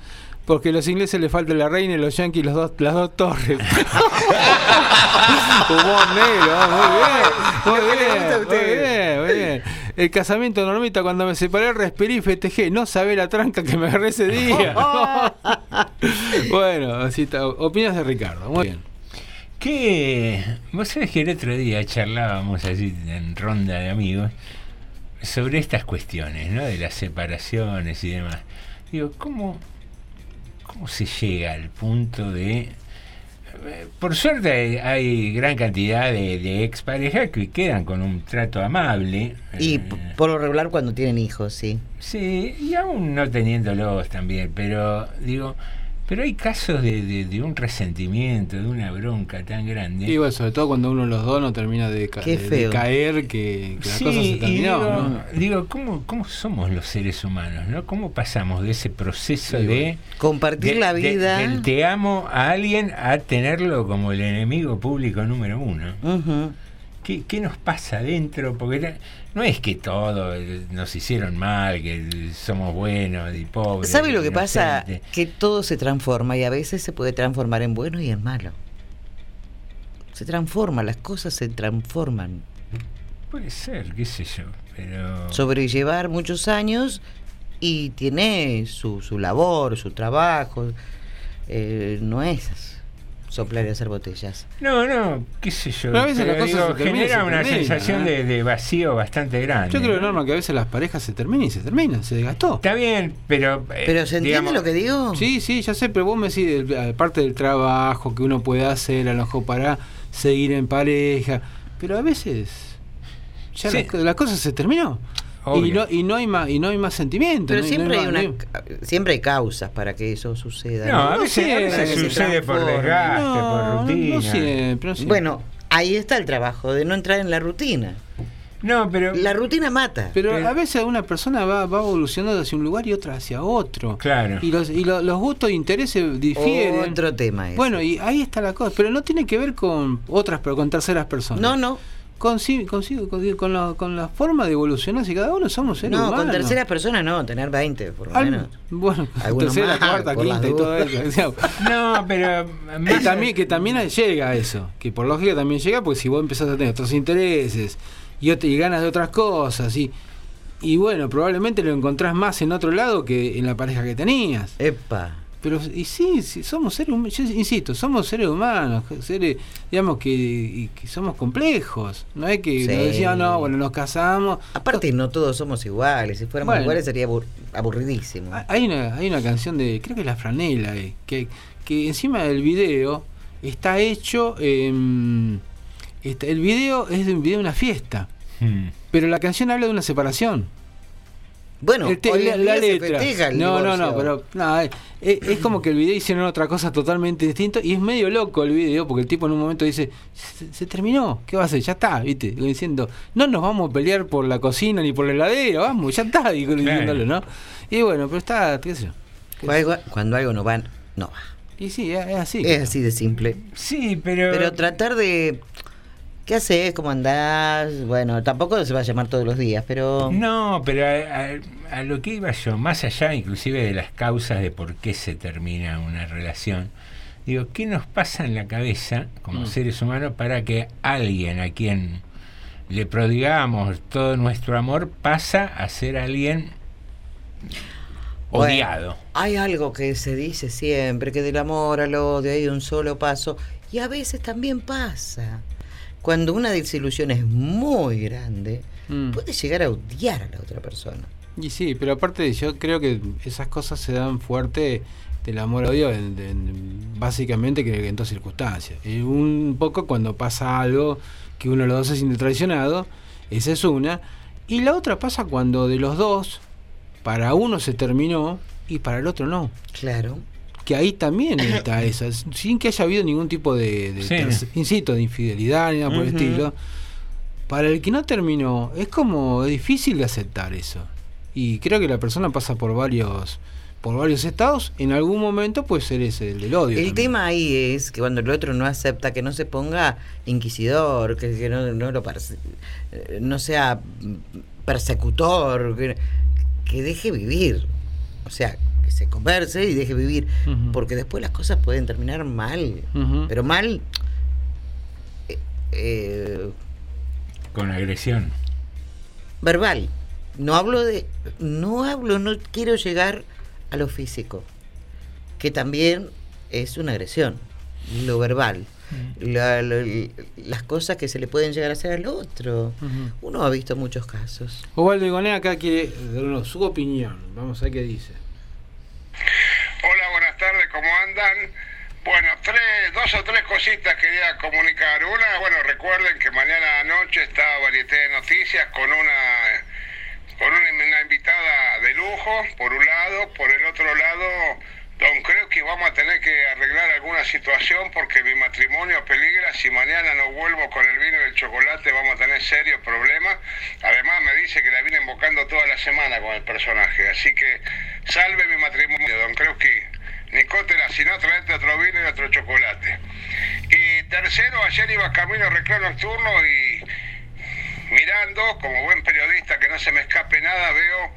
Porque a los ingleses les falta la reina y los yanquis los dos, las dos torres. Humor negro, muy bien. Muy bien, muy bien, muy bien. El casamiento normita, cuando me separé, respiré y festejé. No sabé la tranca que me agarré ese día. bueno, así está. Opiniones de Ricardo. Muy bien. Que vos sabés que el otro día charlábamos así en ronda de amigos sobre estas cuestiones, ¿no? De las separaciones y demás. Digo, ¿cómo, cómo se llega al punto de... eh, Por suerte hay, gran cantidad de, de exparejas que quedan con un trato amable. Y eh, por lo regular cuando tienen hijos, sí. Sí, y aún no teniéndolos también, pero digo, pero hay casos de, de- de un resentimiento, de una bronca tan grande. Y bueno, sobre todo cuando uno de los dos no termina de, ca- Qué de- caer, que, que la Sí, cosa se terminó. digo, ¿no? digo, ¿cómo, ¿cómo somos los seres humanos? ¿no? ¿Cómo pasamos de ese proceso Sí, de bueno. Compartir de- la de- vida. del te amo a alguien a tenerlo como el enemigo público número uno? ¿Qué, qué nos pasa adentro? Porque no es que todo eh, nos hicieron mal, que somos buenos y pobres. ¿Sabe lo que pasa? Que todo se transforma y a veces se puede transformar en bueno y en malo. Se transforma, las cosas se transforman. Puede ser, qué sé yo, pero... Sobrellevar muchos años y tiene su, su labor, su trabajo. Eh, no es soplar y hacer botellas. No, no, qué sé yo. Pero a veces pero la cosa digo, se termina y genera se una termina, sensación ¿eh? de, de vacío bastante grande. Yo creo, ¿no? Norma, que a veces las parejas se terminan y se terminan, se desgastó. Está bien, pero... eh, ¿Pero se entiende digamos, lo que digo? Sí, sí, ya sé, pero vos me decís, aparte del trabajo que uno puede hacer, a lo mejor para seguir en pareja, pero a veces ya Sí. la, la cosa se terminó. Y no, y no hay más y no hay más sentimiento. Pero no- siempre no hay una siempre hay causas para que eso suceda. No, a veces, Sí, a veces que se sucede por desgaste, No, por no rutina. siempre, no siempre. Bueno, ahí está el trabajo de no entrar en la rutina. No, pero... La rutina mata. Pero, Pero- a veces una persona va, va evolucionando hacia un lugar y otra hacia otro. Claro. Y los, y lo- los gustos e intereses difieren. Otro tema es. Bueno, y ahí está la cosa. Pero no tiene que ver con otras, pero con terceras personas. no, no. Con, con, con, la, con la forma de evolucionar. Si cada uno somos seres No, humanos. con terceras personas no, tener 20 por lo Al- menos. bueno, tercera, más, cuarta, quinta y todo eso. No, pero... También, que también llega a eso, que por lógica también llega, porque si vos empezás a tener otros intereses y, y ganas de otras cosas, y, y bueno, probablemente lo encontrás más en otro lado que en la pareja que tenías. Epa. Pero, y sí, sí, somos seres humanos, yo insisto, somos seres humanos, seres, digamos, que, y que somos complejos. No es que Sí. nos decían, no, bueno, nos casamos. Aparte, no todos somos iguales. Si fuéramos Bueno. iguales sería abur- aburridísimo. Hay una, hay una canción de, creo que es La Franela, eh, que, que encima del video está hecho, em, está- el video es de un video de una fiesta, Hmm. pero la canción habla de una separación. Bueno, El te- hoy la, día se letra. festeja el no, no, divorcio. no, pero no, es, como que el video hicieron otra cosa totalmente distinta y es medio loco el video porque el tipo en un momento dice, se, se terminó, ¿qué va a hacer? Ya está, ¿viste? Diciendo, no nos vamos a pelear por la cocina ni por la heladera, vamos, ya está, diciéndolo, ¿no? Y bueno, pero está, qué sé yo. Cuando algo, cuando algo no va, no va. Y sí, es, es así. Es así de simple. Sí, pero... Pero tratar de... ¿Qué haces? ¿Cómo andás? Bueno, tampoco se va a llamar todos los días, pero... No, pero a, a- a lo que iba yo, más allá inclusive de las causas de por qué se termina una relación, digo, ¿qué nos pasa en la cabeza como Mm. seres humanos para que alguien a quien le prodigamos todo nuestro amor pasa a ser alguien Bueno, odiado? hay algo que se dice siempre, que del amor al odio hay un solo paso. Y a veces también pasa. Cuando una desilusión es muy grande, Mm. puede llegar a odiar a la otra persona. Y sí, pero aparte yo creo que esas cosas se dan fuerte del amor-odio en, en- básicamente que en dos circunstancias. Un poco cuando pasa algo que uno de los dos se siente traicionado, esa es una. Y la otra pasa cuando de los dos, para uno se terminó y para el otro no. Claro. Que ahí también está esa, sin que haya habido ningún tipo de, de Sí. terce- insisto, de infidelidad ni nada por el estilo. Para el que no terminó, es como es difícil de aceptar eso. Y creo que la persona pasa por varios por varios estados, en algún momento puede ser ese, el del odio. El también. tema ahí es que cuando el otro no acepta, que no se ponga inquisidor, que, que no, no lo eh, no sea persecutor, que, que deje vivir. O sea, que se converse y deje vivir. Porque después las cosas pueden terminar mal. Pero mal. eh, eh, Con agresión. verbal. No hablo de. No hablo, no quiero llegar a lo físico. Que también es una agresión. Lo verbal. La- la- las cosas que se le pueden llegar a hacer al otro. Uno ha visto muchos casos. Osvaldo Igoné acá quiere darnos su opinión. Vamos a ver qué dice. Hola, buenas tardes, ¿cómo andan? Bueno, tres, dos o tres cositas quería comunicar. Una, bueno, recuerden que mañana noche está Varieté de Noticias con una con una, una invitada de lujo, por un lado, por el otro lado, don creo que vamos a tener que arreglar alguna situación porque mi matrimonio peligra, si mañana no vuelvo con el vino y el chocolate vamos a tener serios problemas. Además me dice que la vine invocando toda la semana con el personaje, así que salve mi matrimonio, don creo que Nicótela, si no traete otro vino y otro chocolate. Y tercero, ayer iba camino a recreo nocturno y mirando, como buen periodista que no se me escape nada, veo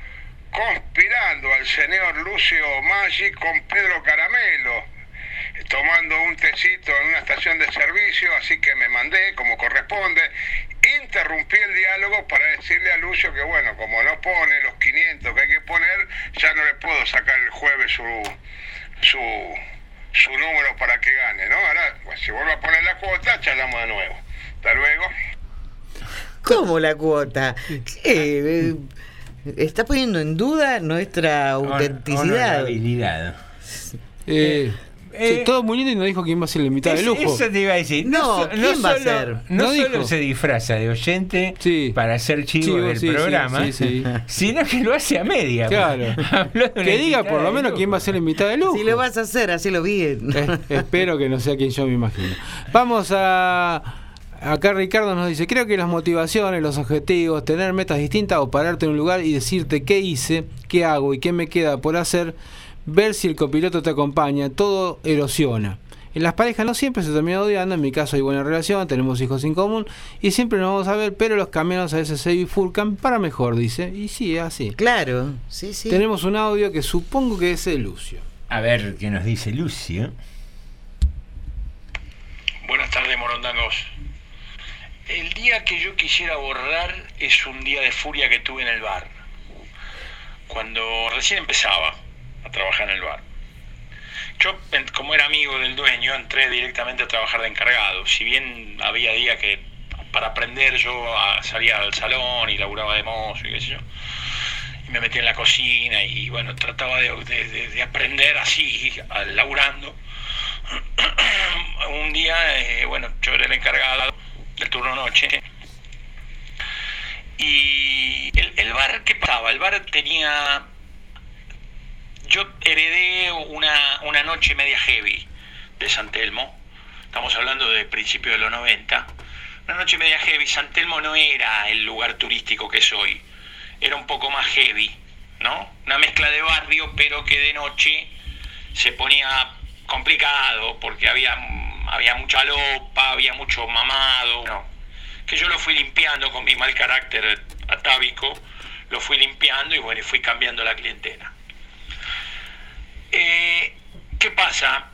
conspirando al señor Lucio Maggi con Pedro Caramelo, tomando un tecito en una estación de servicio, así que me mandé como corresponde, interrumpí el diálogo para decirle a Lucio que bueno, como no pone los 500 que hay que poner, ya no le puedo sacar el jueves su, su, su número para que gane, ¿no? Ahora, pues, si vuelve a poner la cuota, charlamos de nuevo. Hasta luego. ¿Cómo la cuota? ¿Qué? Eh, Está poniendo en duda nuestra autenticidad. Honorabilidad. Eh, Eh, sí, todo muy lindo y no dijo quién va a ser la invitada de Es- lujo. Eso te iba a decir. No, so- ¿quién va a ser? No, No solo se disfraza de oyente para hacer chivo, Chivo, del sí, programa, sí, sí. sino que lo hace a media. Claro. De una Que diga por lo menos quién va a ser la invitada de lujo. Si lo vas a hacer, hacelo bien. Eh, espero que no sea quien yo me imagino. Vamos a. Acá Ricardo nos dice, creo que las motivaciones, los objetivos, tener metas distintas o pararte en un lugar y decirte qué hice, qué hago y qué me queda por hacer, ver si el copiloto te acompaña, todo erosiona. En las parejas no siempre se termina odiando, en mi caso hay buena relación, tenemos hijos en común y siempre nos vamos a ver, pero los caminos a veces se bifurcan para mejor, dice. Y sí, es así. Claro, sí, sí. Tenemos un audio que supongo que es de Lucio. A ver qué nos dice Lucio. Buenas tardes, morondangos. El día que yo quisiera borrar es un día de furia que tuve en el bar. Cuando recién empezaba a trabajar en el bar. Yo, como era amigo del dueño, entré directamente a trabajar de encargado. Si bien había días que para aprender yo ah, salía al salón y laburaba de mozo y qué sé yo. Y me metía en la cocina y bueno, trataba de, de- de- de aprender así, laburando. un día, eh, bueno, yo era el encargado del turno noche. Y el, bar, ¿qué pasaba? El bar tenía... Yo heredé una, una noche media heavy de San Telmo. Estamos hablando de principios de los 90. Una noche media heavy. San Telmo no era el lugar turístico que es hoy. Era un poco más heavy, ¿no? Una mezcla de barrio, pero que de noche se ponía complicado porque había, había mucha lopa, había mucho mamado. ¿no? Que yo lo fui limpiando con mi mal carácter atávico, lo fui limpiando y bueno, fui cambiando la clientela. Eh, ¿Qué pasa?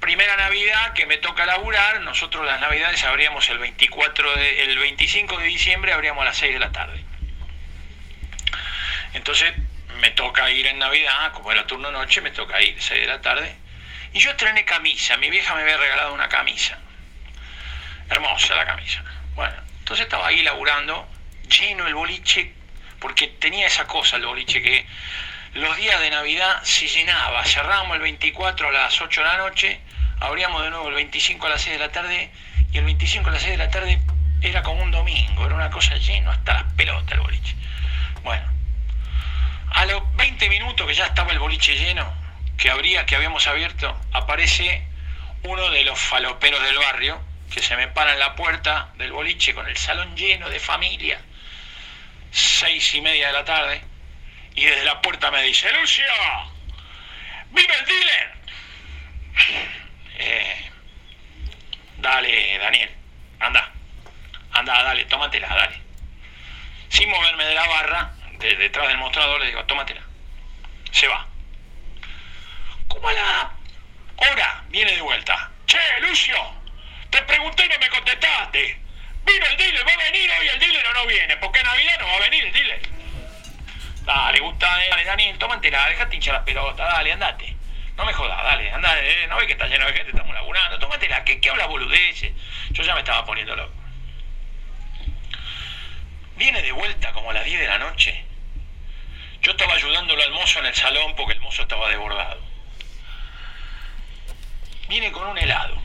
Primera Navidad que me toca laburar, nosotros las Navidades abríamos el 24 de- el 25 de diciembre abríamos a las 6 de la tarde. Entonces me toca ir en Navidad, como era turno noche, me toca ir 6 de la tarde. Y yo estrené camisa, mi vieja me había regalado una camisa. Hermosa la camisa. Bueno, entonces estaba ahí laburando, lleno el boliche, porque tenía esa cosa el boliche que los días de Navidad se llenaba. Cerrábamos el 24 a las 8 de la noche, abríamos de nuevo el 25 a las 6 de la tarde, y el 25 a las 6 de la tarde Era como un domingo, era una cosa lleno hasta las pelotas el boliche. Bueno, a los 20 minutos que ya estaba el boliche lleno, que habría, que habíamos abierto, aparece uno de los faloperos del barrio que se me para en la puerta del boliche con el salón lleno de familia, seis y media de la tarde, y desde la puerta me dice, Lucio, ¡vive el dealer! Eh, dale, Daniel, anda, anda, dale, tómatela, dale. Sin moverme de la barra, de detrás del mostrador, le digo, tómatela. Se va. Como la viene de vuelta. Che, Lucio, te pregunté y no me contestaste. Vino el dealer, va a venir hoy el dealer o no viene, porque en Navidad no va a venir el dealer. Dale, gusta, dale, Daniel, tómatela, dejate hinchar las pelotas, dale, andate. No me jodas, dale, anda, eh, no ves que está lleno de gente, estamos laburando, tómatela, que, que habla boludeces. Yo ya me estaba poniendo loco. Viene de vuelta como a las 10 de la noche. Yo estaba ayudándolo al mozo en el salón porque el mozo estaba desbordado. Viene con un helado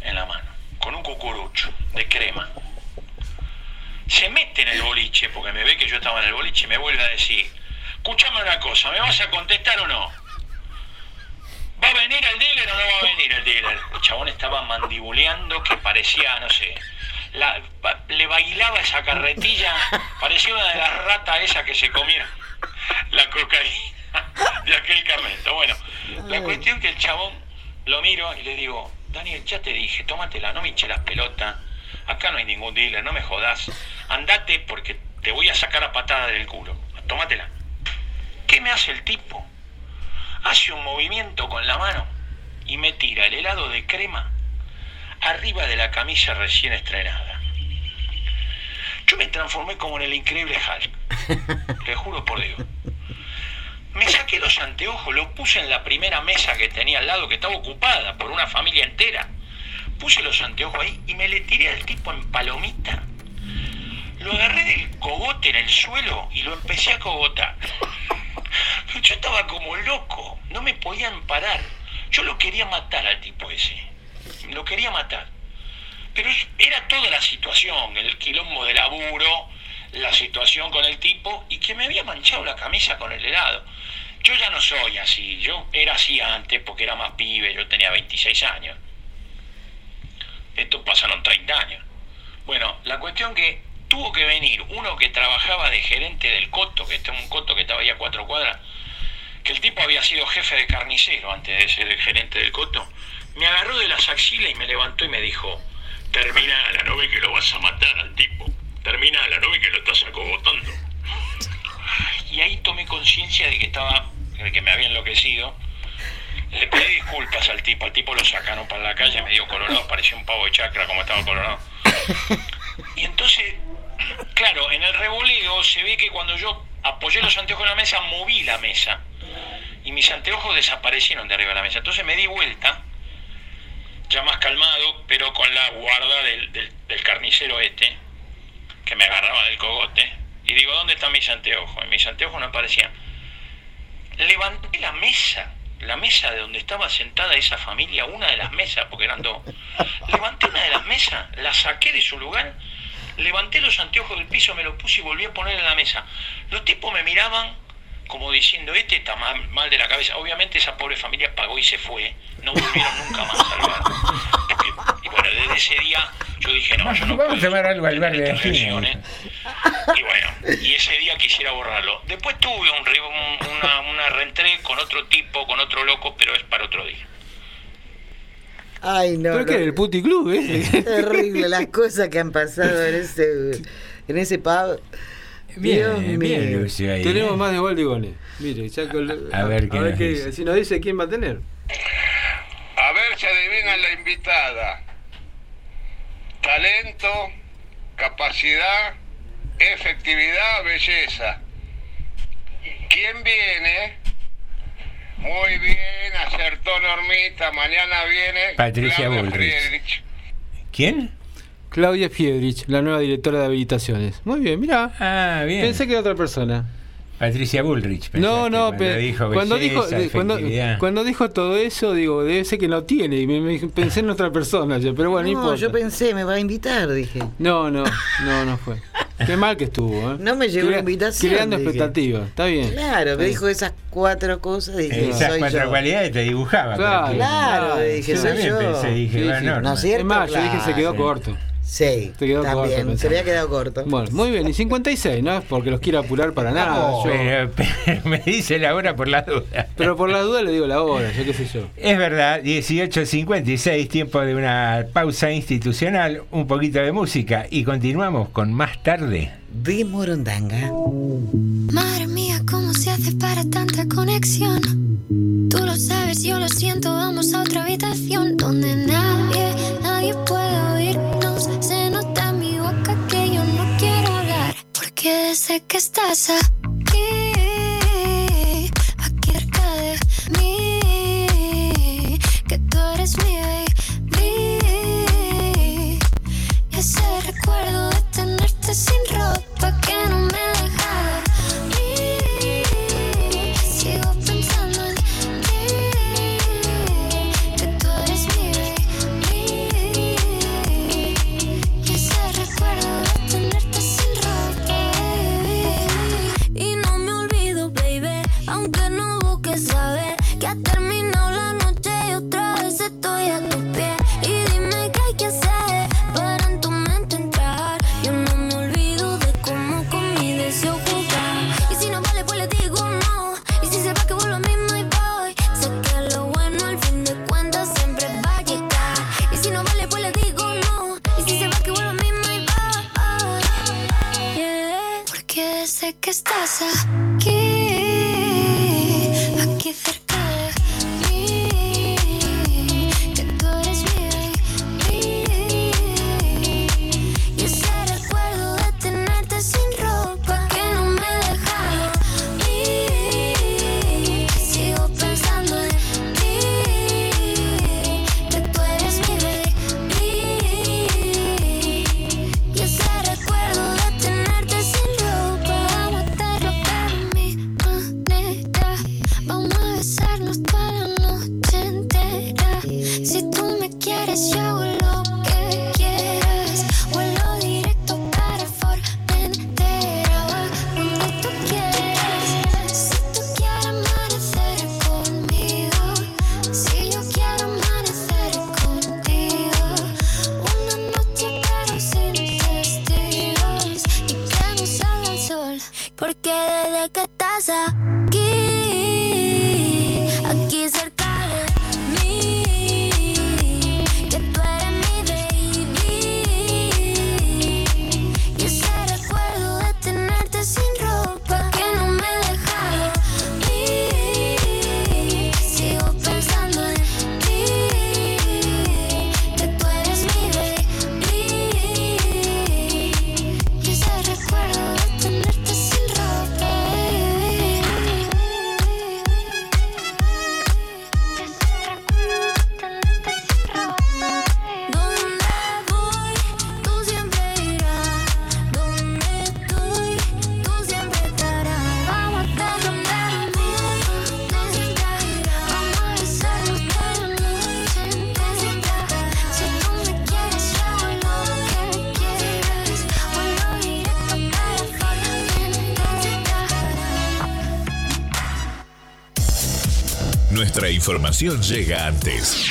en la mano, con un cucurucho de crema. Se mete en el boliche porque me ve que yo estaba en el boliche y me vuelve a decir, escúchame una cosa, ¿me vas a contestar o no? ¿Va a venir el dealer o no va a venir el dealer? El chabón estaba mandibuleando que parecía, no sé, la- le bailaba esa carretilla, parecía una de las ratas esas que se comieron la cocaína de aquel carmento. Bueno, la cuestión que el chabón lo miro y le digo, Daniel, ya te dije, tómatela, no me hinche las pelotas, acá no hay ningún dealer, no me jodas, andate porque te voy a sacar a patada del culo, tómatela. ¿Qué me hace el tipo? Hace un movimiento con la mano y me tira el helado de crema arriba de la camisa recién estrenada. Yo me transformé como en el increíble Hulk. Le juro por Dios. Me saqué los anteojos, los puse en la primera mesa que tenía al lado, que estaba ocupada por una familia entera. Puse los anteojos ahí y me le tiré al tipo en palomita. Lo agarré del cogote en el suelo y lo empecé a cogotar. Yo estaba como loco, no me podían parar. Yo lo quería matar al tipo ese. Lo quería matar. Pero era toda la situación, el quilombo de laburo, la situación con el tipo y que me había manchado la camisa con el helado. Yo ya no soy así, yo era así antes porque era más pibe, yo tenía 26 años. Esto pasaron 30 años. Bueno, la cuestión que tuvo que venir uno que trabajaba de gerente del coto, que este es un coto que estaba ahí a cuatro cuadras, que el tipo había sido jefe de carnicero antes de ser el gerente del coto, me agarró de las axilas y me levantó y me dijo, terminala, no ve que lo vas a matar al tipo, terminala, no ve que lo estás acogotando. Y ahí tomé conciencia de que estaba, de que me había enloquecido. Le pedí disculpas al tipo, al tipo lo sacaron para la calle, medio colorado, parecía un pavo de chacra como estaba colorado. Y entonces, claro, en el revoleo se ve que cuando yo apoyé los anteojos en la mesa, moví la mesa. Y mis anteojos desaparecieron de arriba de la mesa. Entonces me di vuelta, ya más calmado, pero con la guarda del- del carnicero este, que me agarraba del cogote. Y digo, ¿dónde están mis anteojos? Y mis anteojos no aparecían. Levanté la mesa, la mesa de donde estaba sentada esa familia, una de las mesas, porque eran dos. Levanté una de las mesas, la saqué de su lugar, levanté los anteojos del piso, me los puse y volví a poner en la mesa. Los tipos me miraban como diciendo, este está mal, mal de la cabeza. Obviamente esa pobre familia pagó y se fue. No volvieron nunca más al bar. Porque- y bueno, desde ese día yo dije, no, yo no Vamos a puedo tomar algo al bar de reacciones. Y bueno, y ese día quisiera borrarlo. Después tuve un, re- un- una, una reentré con otro tipo, con otro loco, pero es para otro día. Ay, no. ¿Pero no. qué? ¿El puti club, eh? Terrible las cosas que han pasado en ese, en ese pub. Dios Bien, mío. bien, Lucio, ahí. Tenemos ¿eh? más de Waldigones. Mire, ya con- A ver qué nos dice. si nos dice quién va a tener. A ver si adivinan la invitada. Talento, capacidad, efectividad, belleza. ¿Quién viene? Muy bien, acertó Normita. Mañana viene Patricia Claudia Bullrich. Friedrich. ¿Quién? Claudia Fiedrich, la nueva directora de habilitaciones. Muy bien, mira. Ah, bien. Pensé que era otra persona. Patricia Bullrich. No, no, cuando pero dijo cuando dijo cuando, cuando todo eso, digo, debe ser que no tiene. Y me, me- pensé en otra persona, yo, pero bueno, no, importa. yo pensé, me va a invitar, dije. No, no, no, no fue. Qué mal que estuvo, ¿eh? No me llegó la invitación, Creando expectativas, está bien. Claro, me dijo esas cuatro cosas, dije, Esas soy cuatro yo. cualidades te dibujaba. Claro, Claro, dije, yo soy yo. pensé, dije, Sí, sí. ¿No es cierto? Es más, yo dije se quedó Claro. corto. Sí, Se quedó corto, también, se pensaba. le ha quedado corto. Bueno, muy bien, y 56, ¿no? Porque los quiero apurar para nada. yo- Pero, pero me dice la hora por la duda. pero por la duda le digo la hora, yo qué sé yo. Es verdad, 18.56, tiempo de una pausa institucional, un poquito de música y continuamos con más tarde. De Morondanga. Madre mía, ¿cómo se hace para tanta conexión? Tú lo sabes, yo lo siento, vamos a otra habitación donde nadie, nadie puede porque sé que estás aquí, aquí cerca de mí, que tú eres mi baby. Y ese recuerdo de tenerte sin ropa que no me deja información llega antes.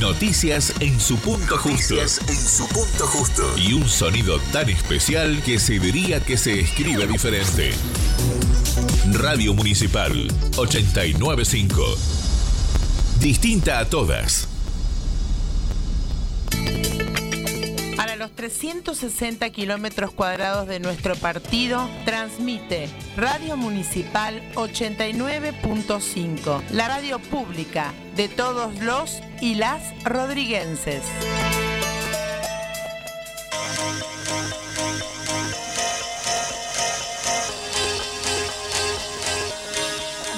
Noticias en su punto justo. en su punto justo. Y un sonido tan especial que se diría que se escribe diferente. Radio Municipal 895. Distinta a todas. Para los 360 kilómetros cuadrados de nuestro partido, transmite Radio Municipal 89.5, la radio pública de todos los y las rodriguenses.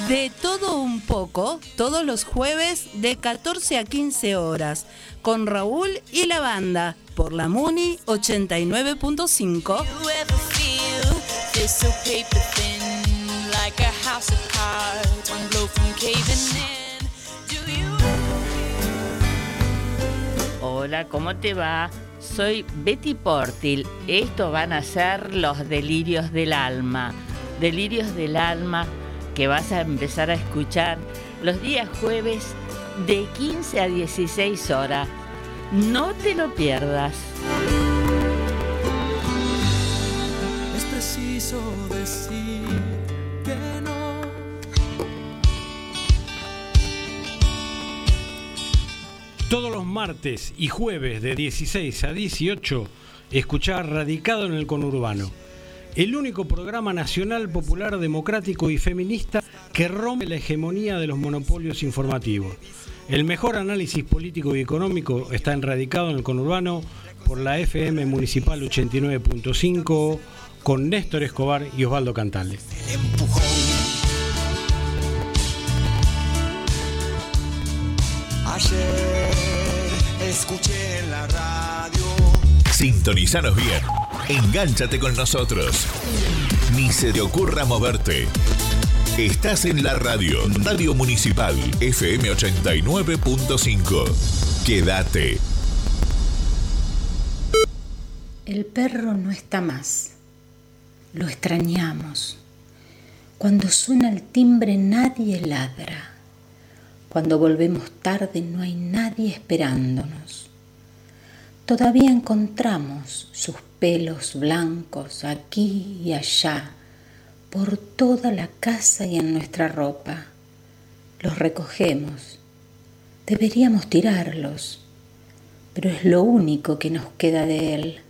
De todo un poco, todos los jueves de 14 a 15 horas, con Raúl y la banda, por la Muni 89.5. house of cards, one blow from caving in. Do you Hola, ¿cómo te va? Soy Betty Portil. Estos van a ser los delirios del alma. Delirios del alma que vas a empezar a escuchar los días jueves de 15 a 16 horas. No te lo pierdas. es preciso decir Todos los martes y jueves de 16 a 18, escuchar Radicado en el Conurbano, el único programa nacional, popular, democrático y feminista que rompe la hegemonía de los monopolios informativos. El mejor análisis político y económico está en Radicado en el Conurbano por la FM Municipal 89.5 con Néstor Escobar y Osvaldo Cantale. Ayer escuché en la radio. Sintonizanos bien. Engánchate con nosotros. Ni se te ocurra moverte. Estás en la radio, Radio Municipal, FM 89.5. Quédate. El perro no está más. Lo extrañamos. Cuando suena el timbre nadie ladra. Cuando volvemos tarde no hay nadie esperándonos. Todavía encontramos sus pelos blancos aquí y allá, por toda la casa y en nuestra ropa. Los recogemos. Deberíamos tirarlos, pero es lo único que nos queda de él.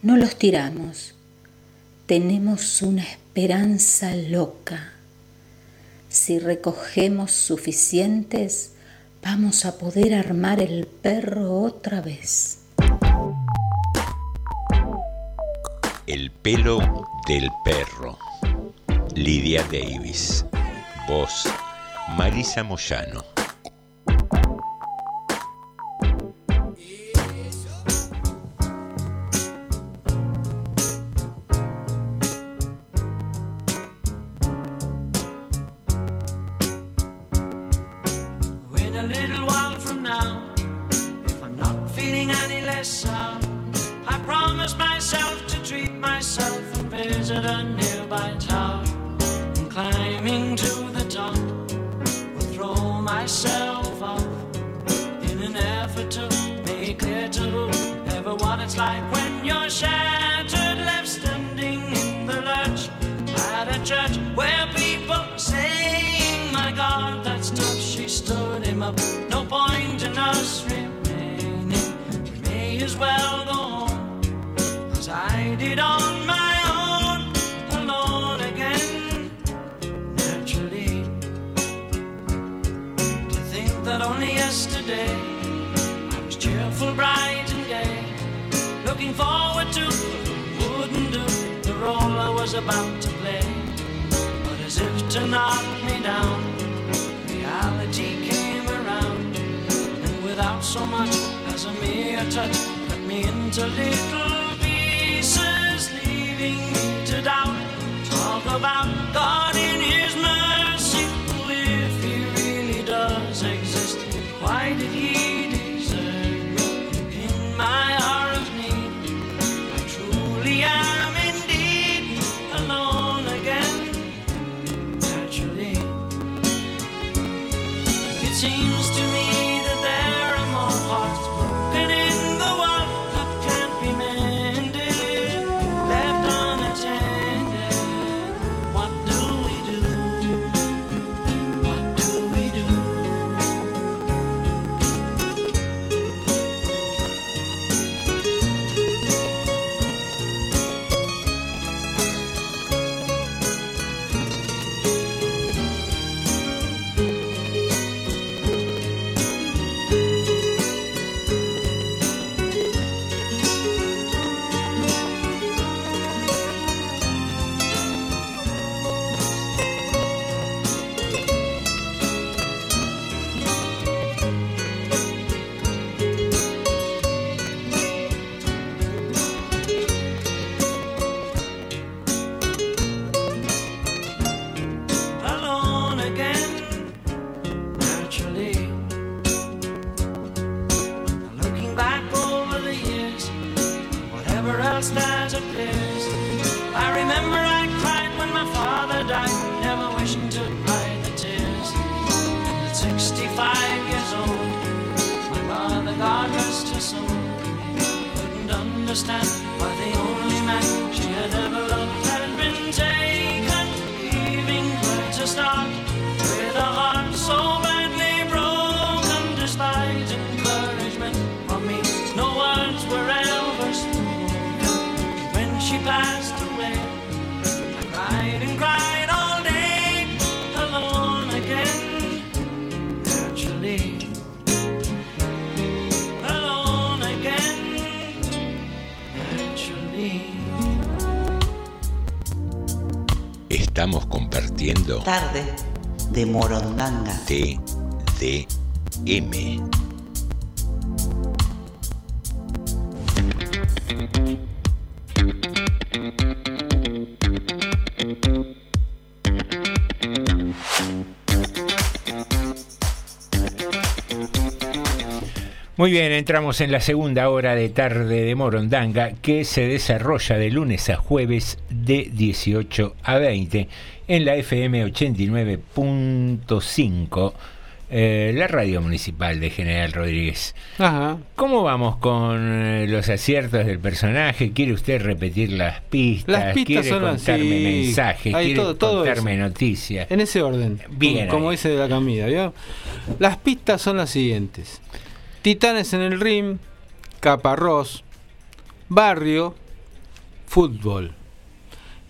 No los tiramos. Tenemos una esperanza loca. Si recogemos suficientes, vamos a poder armar el perro otra vez. El pelo del perro. Lidia Davis. Voz. Marisa Moyano. De Morondanga. TDM. Muy bien, entramos en la segunda hora de tarde de Morondanga que se desarrolla de lunes a jueves de 18 a 20 en la FM 89.5, eh, la radio municipal de General Rodríguez. Ajá. ¿Cómo vamos con eh, los aciertos del personaje? ¿Quiere usted repetir las pistas? Las pistas ¿Quiere son contarme así. mensajes? Hay ¿Quiere todo- todo contarme eso. noticias? En ese orden. Bien Como dice de la camida, ¿vio? Las pistas son las siguientes: Titanes en el ring, Caparrós, Barrio, Fútbol.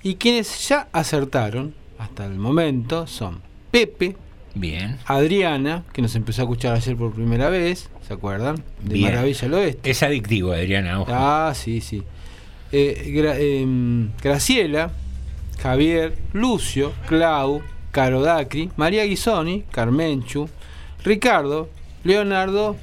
Y quienes ya acertaron hasta el momento son Pepe, Bien. Adriana, que nos empezó a escuchar ayer por primera vez, ¿se acuerdan? De Bien. Maravilla al Oeste. Es adictivo, Adriana, ojo. Ah, sí, sí. Eh, Gra- em, Graciela, Javier, Lucio, Clau, Caro Dacri, María Guisoni, Carmenchu, Ricardo, Leonardo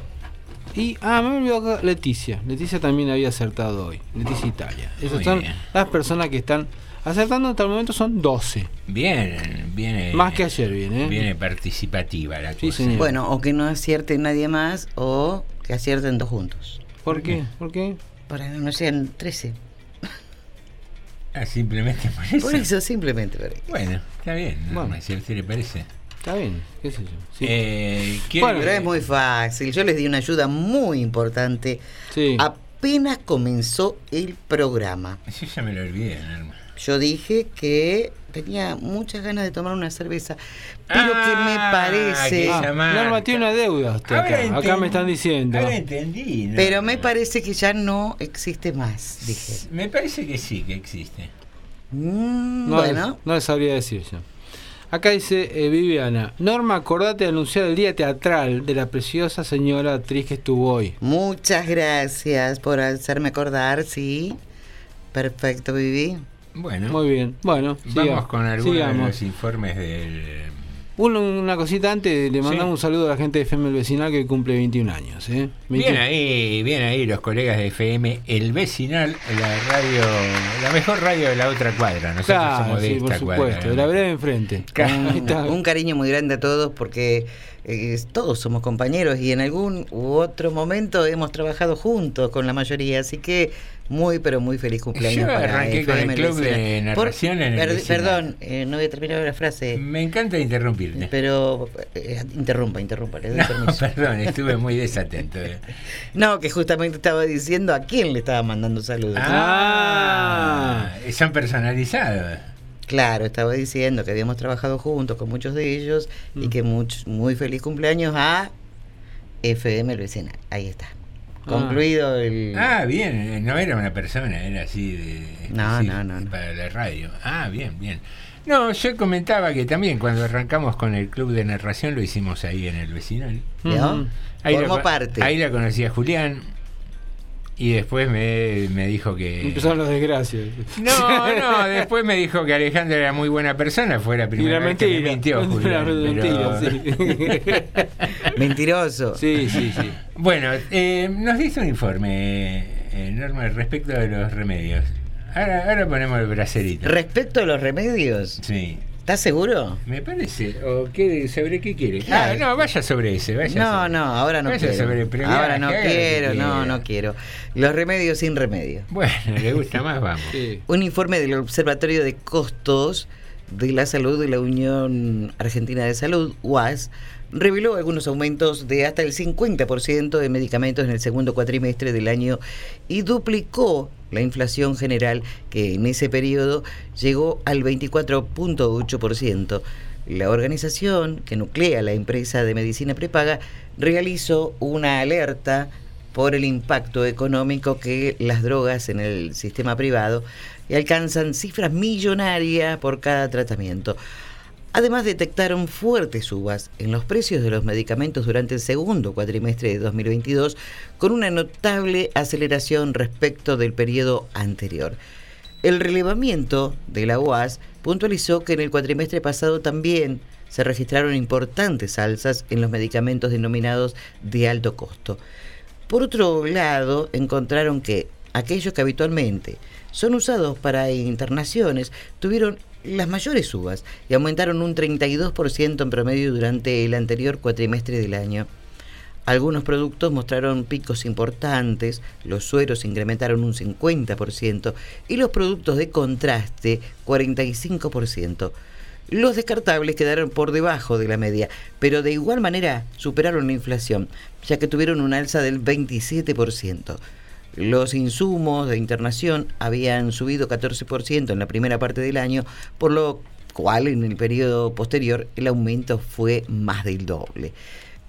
y. Ah, me olvidó acá, Leticia. Leticia también había acertado hoy. Leticia Italia. Esas Muy son bien. las personas que están acertando hasta el momento son 12. Bien, viene. Más que ayer viene, ¿eh? Viene participativa la cosa. Bueno, o que no acierte nadie más o que acierten dos juntos. ¿Por qué? ¿Por qué? Para que no sean 13. Ah, simplemente por eso. Por eso, simplemente por eso. Bueno, está bien. Bueno. Si a usted le parece. Está bien, qué sé yo. Sí. Eh, ¿quiere- Bueno, pero es muy fácil. Yo les di una ayuda muy importante. Apenas comenzó el programa. Yo ya me lo olvidé, Norma. Yo dije que tenía muchas ganas de tomar una cerveza, pero que me Ah, parece... Ah, Norma tiene una deuda usted acá. Acá me están diciendo. Ahora entendí. ¿no? Pero me parece que ya no existe más, dije. Me parece que sí, que existe. Mm, No, bueno, les- no les sabría decir yo. Acá dice eh, Viviana, Norma, acordate de anunciar el día teatral de la preciosa señora actriz que estuvo hoy. muchas gracias por hacerme acordar, sí. Perfecto, Vivi. Bueno. Muy bien. Bueno, Vamos siga- con algunos de sigamos. los informes del. Una cosita antes, le mandamos Sí. un saludo a la gente de FM El Vecinal que cumple 21 años. ¿eh? 21. Bien ahí, bien ahí los colegas de FM, el vecinal, la radio, la mejor radio de la otra cuadra. Nosotros Claro, somos de sí, por supuesto, cuadra. de la vereda de enfrente. Un cariño muy grande a todos porque eh, todos somos compañeros y en algún u otro momento hemos trabajado juntos con la mayoría, así que muy pero muy feliz cumpleaños Yo para arranqué con el FM club de. Por- narración en el per-. Perdón, eh, no voy a terminar la frase. Me encanta interrumpirte. Pero eh, interrumpa, interrumpa, le doy No, permiso. perdón, estuve muy desatento. eh. No, que justamente estaba diciendo a quién le estaba mandando saludos. Ah, son personalizados. Claro, estaba diciendo que habíamos trabajado juntos con muchos de ellos Mm. y que much- muy feliz cumpleaños a FM Vecinal. Ahí está. Concluido el... Ah, bien, eh, no era una persona, era así de. No, no, no, no. Para la radio. Ah, bien, bien. No, yo comentaba que también cuando arrancamos con el club de narración lo hicimos ahí en el vecinal. Ahí Formó la- parte. Ahí la conocí a Julián y después me, me dijo que. Empezaron las desgracias. No, no, después me dijo que Alejandro era muy buena persona, fue la primera vez que me mintió Julián. La pero- mentira, Mentiroso. Sí, sí, sí. Bueno, eh, nos dice un informe, eh, Norma, respecto de los remedios. Ahora, ahora ponemos el bracerito. Respecto a los remedios, Sí. ¿Estás seguro? Me parece. ¿O qué, sobre qué quiere? Claro. Ah, no, vaya sobre ese. Vaya No, sobre- no, ahora no vaya quiero. sobre el primer ahora no quiero, no, no quiero. Los remedios sin remedio. Bueno, le gusta más, vamos. Un informe del Observatorio de Costos de la Salud de la Unión Argentina de Salud, UAS, reveló algunos aumentos de hasta el 50% de medicamentos en el segundo cuatrimestre del año y duplicó la inflación general que en ese periodo llegó al 24.8%. La organización que nuclea la empresa de medicina prepaga realizó una alerta por el impacto económico que las drogas en el sistema privado alcanzan cifras millonarias por cada tratamiento. Además, detectaron fuertes subas en los precios de los medicamentos durante el segundo cuatrimestre de 2022, con una notable aceleración respecto del periodo anterior. El relevamiento de la UAS puntualizó que en el cuatrimestre pasado también se registraron importantes alzas en los medicamentos denominados de alto costo. Por otro lado, encontraron que aquellos que habitualmente son usados para internaciones tuvieron las mayores subas y aumentaron un 32% en promedio durante el anterior cuatrimestre del año. Algunos productos mostraron picos importantes, los sueros incrementaron un 50% y los productos de contraste 45%. Los descartables quedaron por debajo de la media, pero de igual manera superaron la inflación, ya que tuvieron un alza del 27%. Los insumos de internación habían subido 14% en la primera parte del año, por lo cual en el periodo posterior el aumento fue más del doble.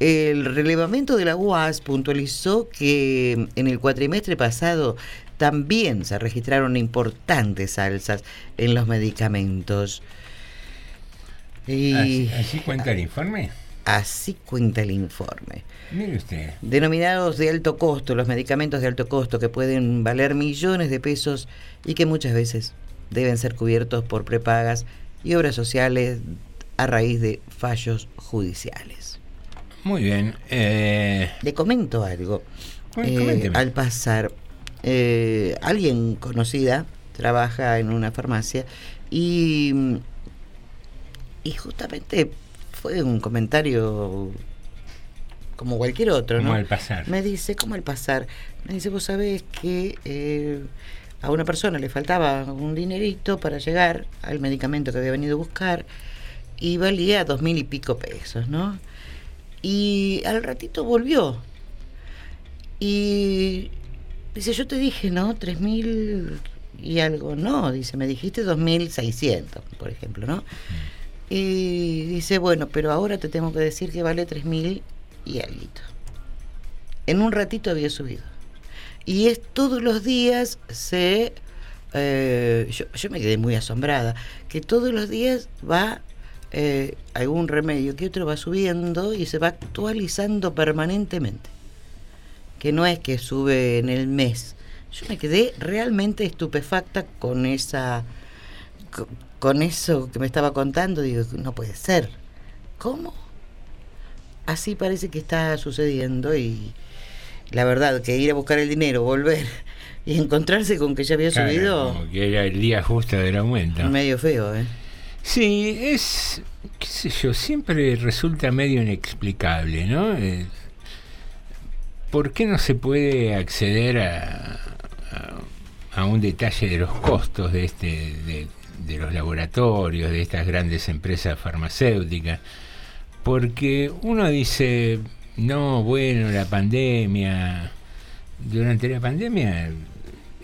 El relevamiento de la UAS puntualizó que en el cuatrimestre pasado también se registraron importantes alzas en los medicamentos. Y ¿Así, así cuenta el informe? así cuenta el informe. Mire usted. Denominados de alto costo, los medicamentos de alto costo que pueden valer millones de pesos y que muchas veces deben ser cubiertos por prepagas y obras sociales a raíz de fallos judiciales. Muy bien. Eh, Le comento algo. Eh, al pasar, eh, alguien conocida trabaja en una farmacia y, y justamente fue un comentario como cualquier otro, Como ¿no? al pasar. Me dice, como al pasar, me dice, vos sabés que eh, a una persona le faltaba un dinerito para llegar al medicamento que había venido a buscar y valía dos mil y pico pesos, ¿no? Y al ratito volvió. Y dice, yo te dije, ¿no? Tres mil y algo. No, dice, me dijiste dos mil seiscientos, por ejemplo, ¿no? Y dice, bueno, pero ahora te tengo que decir que vale tres mil y algo. En un ratito había subido. Y es todos los días se... eh, yo, yo me quedé muy asombrada, que todos los días va eh, algún remedio que otro va subiendo y se va actualizando permanentemente. Que no es que sube en el mes. Yo me quedé realmente estupefacta con esa co- con eso que me estaba contando, digo, no puede ser. ¿Cómo? Así parece que está sucediendo y la verdad que ir a buscar el dinero, volver y encontrarse con que ya había claro, subido, como que era el día justo del aumento. medio feo, ¿eh? Sí, es, qué sé yo, siempre resulta medio inexplicable, ¿no? Eh, ¿Por qué no se puede acceder a, a, a un detalle de los costos de, este, de, de los laboratorios, de estas grandes empresas farmacéuticas? Porque uno dice, no, bueno, la pandemia, durante la pandemia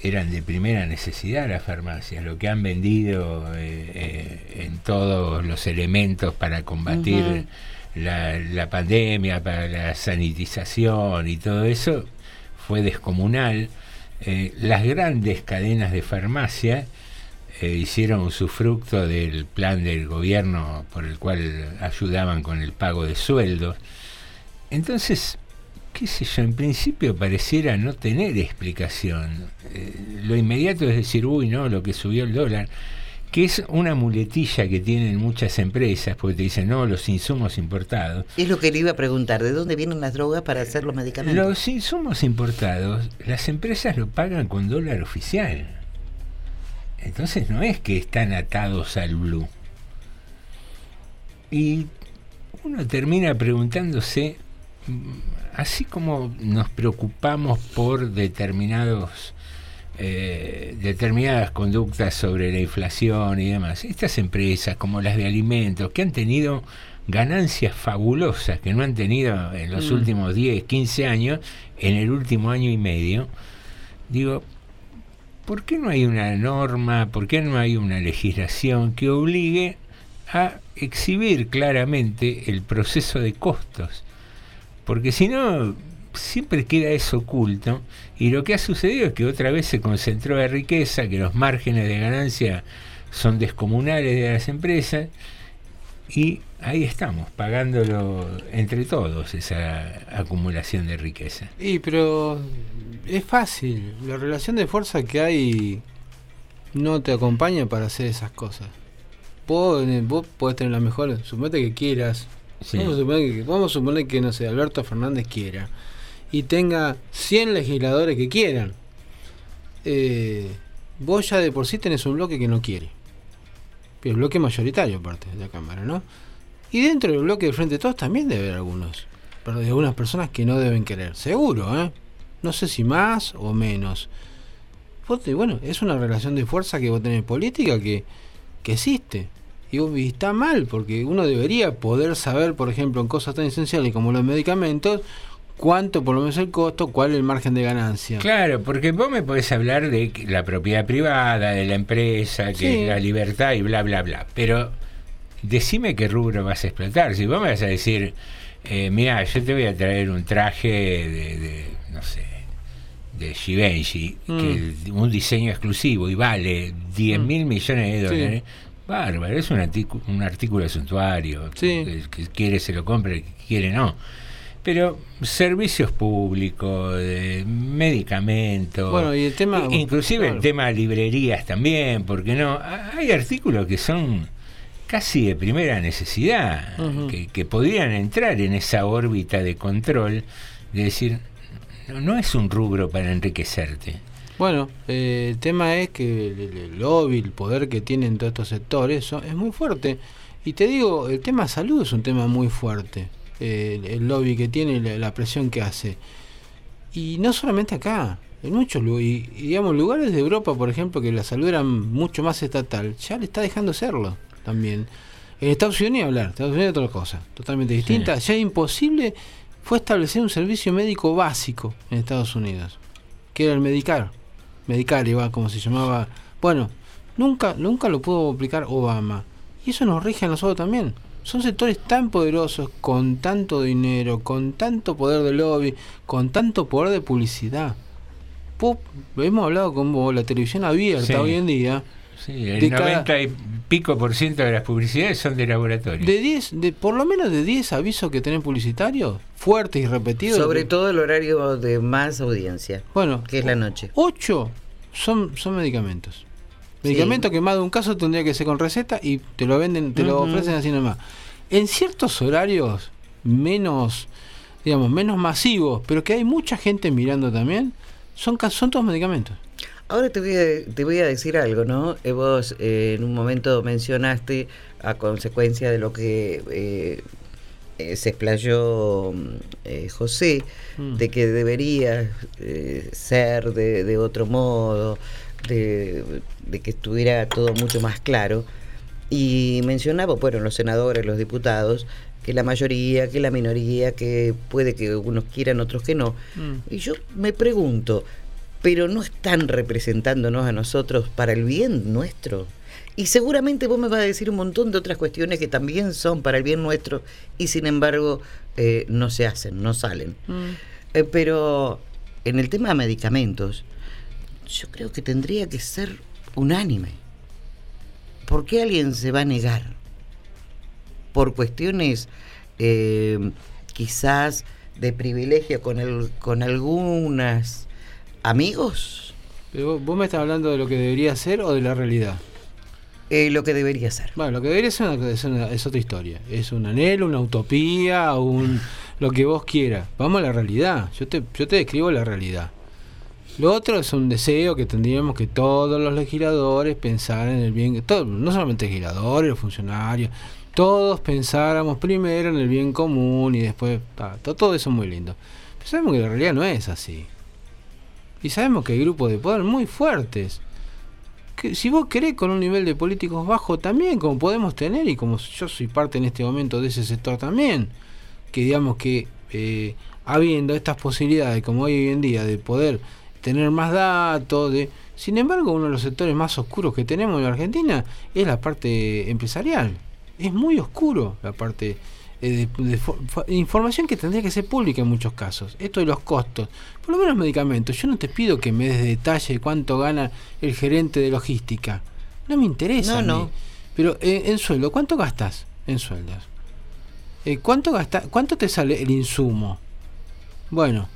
eran de primera necesidad las farmacias, lo que han vendido eh, eh, en todos los elementos para combatir la pandemia, para la sanitización y todo eso, fue descomunal. Eh, las grandes cadenas de farmacia eh, hicieron usufructo del plan del gobierno por el cual ayudaban con el pago de sueldos. Entonces, qué sé yo, en principio pareciera no tener explicación. Eh, lo inmediato es decir, uy, no, lo que subió el dólar, que es una muletilla que tienen muchas empresas, porque te dicen, no, los insumos importados. Es lo que le iba a preguntar, ¿de dónde vienen las drogas para hacer los medicamentos? Los insumos importados, las empresas lo pagan con dólar oficial. Entonces no es que están atados al blue. Y uno termina preguntándose, mm, así como nos preocupamos por determinados eh, determinadas conductas sobre la inflación y demás, estas empresas como las de alimentos que han tenido ganancias fabulosas que no han tenido en los Mm. últimos 10, 15 años, en el último año y medio, digo, ¿por qué no hay una norma, por qué no hay una legislación que obligue a exhibir claramente el proceso de costos? Porque si no, siempre queda eso oculto y lo que ha sucedido es que otra vez se concentró la riqueza, que los márgenes de ganancia son descomunales de las empresas y ahí estamos, pagándolo entre todos esa acumulación de riqueza. Y pero es fácil, la relación de fuerza que hay no te acompaña para hacer esas cosas. Vos, eh, vos podés tener la mejor, suponete que quieras. Sí. Vamos, a suponer que, vamos a suponer que, no sé, Alberto Fernández quiera y tenga 100 legisladores que quieran. Eh, vos ya de por sí tenés un bloque que no quiere. El bloque mayoritario, aparte de la Cámara, ¿no? Y dentro del bloque de Frente de Todos también debe haber algunos. Pero de algunas personas que no deben querer. Seguro, ¿eh? No sé si más o menos. Te- bueno, es una relación de fuerza que vos tenés política que, que existe. Y, vos- y está mal, porque uno debería poder saber, por ejemplo, en cosas tan esenciales como los medicamentos, cuánto por lo menos el costo, cuál es el margen de ganancia. Claro, porque vos me podés hablar de la propiedad privada, de la empresa, que Sí. la libertad y bla, bla, bla. Pero decime qué rubro vas a explotar. Si vos me vas a decir, eh, mira, yo te voy a traer un traje de, de, no sé, de Givenchy, que un diseño exclusivo y vale 10 mil millones de Mm. Sí. dólares. Bárbaro, es un, articu- un artículo de suntuario. El que quiere se lo compra, el que quiere no. Pero servicios públicos, de medicamentos. Bueno, y el tema- Inclusive el tema de librerías también, porque no. Ha- Hay artículos que son casi de primera necesidad, que, que podrían entrar en esa órbita de control, de decir, no, no es un rubro para enriquecerte. Bueno, eh, el tema es que el, lobby, el poder que tienen todos estos sectores son- es muy fuerte. Y te digo, el tema salud es un tema muy fuerte. eh, el, el lobby que tiene la, la presión que hace. Y no solamente acá, en muchos y, digamos, lugares de Europa, por ejemplo, que la salud era mucho más estatal, ya le está dejando serlo también. En Estados Unidos ni hablar, Estados Unidos es otra cosa, totalmente distinta. Ya imposible fue establecer un servicio médico básico en Estados Unidos, que era el Medicar. Medicar iba como se llamaba. Bueno, nunca, nunca lo pudo aplicar Obama. Y eso nos rige a nosotros también. Son sectores tan poderosos, con tanto dinero, con tanto poder de lobby, con tanto poder de publicidad. Vos- hemos hablado con vos, la televisión abierta Sí. hoy en día. Sí, el de cada- 90 y pico por ciento de las publicidades son de laboratorio. de 10, de, por lo menos de 10 avisos que tenés publicitarios, fuertes y repetidos. Sobre todo el horario de más audiencia. Bueno, que es la noche. 8 son, son medicamentos. Medicamentos que más de un caso tendría que ser con receta y te lo venden, te lo ofrecen así nomás. En ciertos horarios menos, digamos, menos masivos, pero que hay mucha gente mirando también, son, son todos medicamentos. Ahora te voy a, te voy a decir algo, ¿no? Eh, vos eh, en un momento mencionaste, a consecuencia de lo que eh, eh, se explayó mm, eh, José, Mm. de que debería ser de, de otro modo, de, de que estuviera todo mucho más claro. Y mencionaba, bueno, los senadores, los diputados, que la mayoría, que la minoría, que puede que unos quieran, otros que no. Y yo me pregunto, ¿pero no están representándonos a nosotros para el bien nuestro? Y seguramente vos me vas a decir un montón de otras cuestiones que también son para el bien nuestro y sin embargo eh, no se hacen, no salen. Eh, pero en el tema de medicamentos, yo creo que tendría que ser unánime. ¿Por qué alguien se va a negar? Por cuestiones eh, quizás de privilegio con, el, con algunas amigos. Pero vos, vos me estás hablando de lo que debería ser o de la realidad. Eh, lo que debería ser. Bueno, lo que debería ser, una- es, una- es otra historia. Es un anhelo, una utopía, un lo que vos quieras. Vamos a la realidad. Yo te, yo te describo la realidad. Lo otro es un deseo que tendríamos que todos los legisladores pensaran en el bien, todo, no solamente legisladores, los funcionarios, todos pensáramos primero en el bien común y después ta, todo eso es muy lindo. Pero sabemos que la realidad no es así. Y sabemos que hay grupos de poder muy fuertes. Que si vos querés con un nivel de políticos bajo también, como podemos tener, y como yo soy parte en este momento de ese sector también, que digamos que eh, habiendo estas posibilidades como hay hoy en día de poder tener más datos, de sin embargo uno de los sectores más oscuros que tenemos en la Argentina es la parte empresarial. Es muy oscuro la parte eh, de, de fo- fo- información que tendría que ser pública en muchos casos. Esto de los costos. Por lo menos medicamentos. Yo no te pido que me des detalle de cuánto gana el gerente de logística. No me interesa. No, a mí. no. Pero eh, en sueldo, ¿cuánto gastas en sueldos? Eh, ¿cuánto, gasta, ¿Cuánto te sale el insumo? Bueno,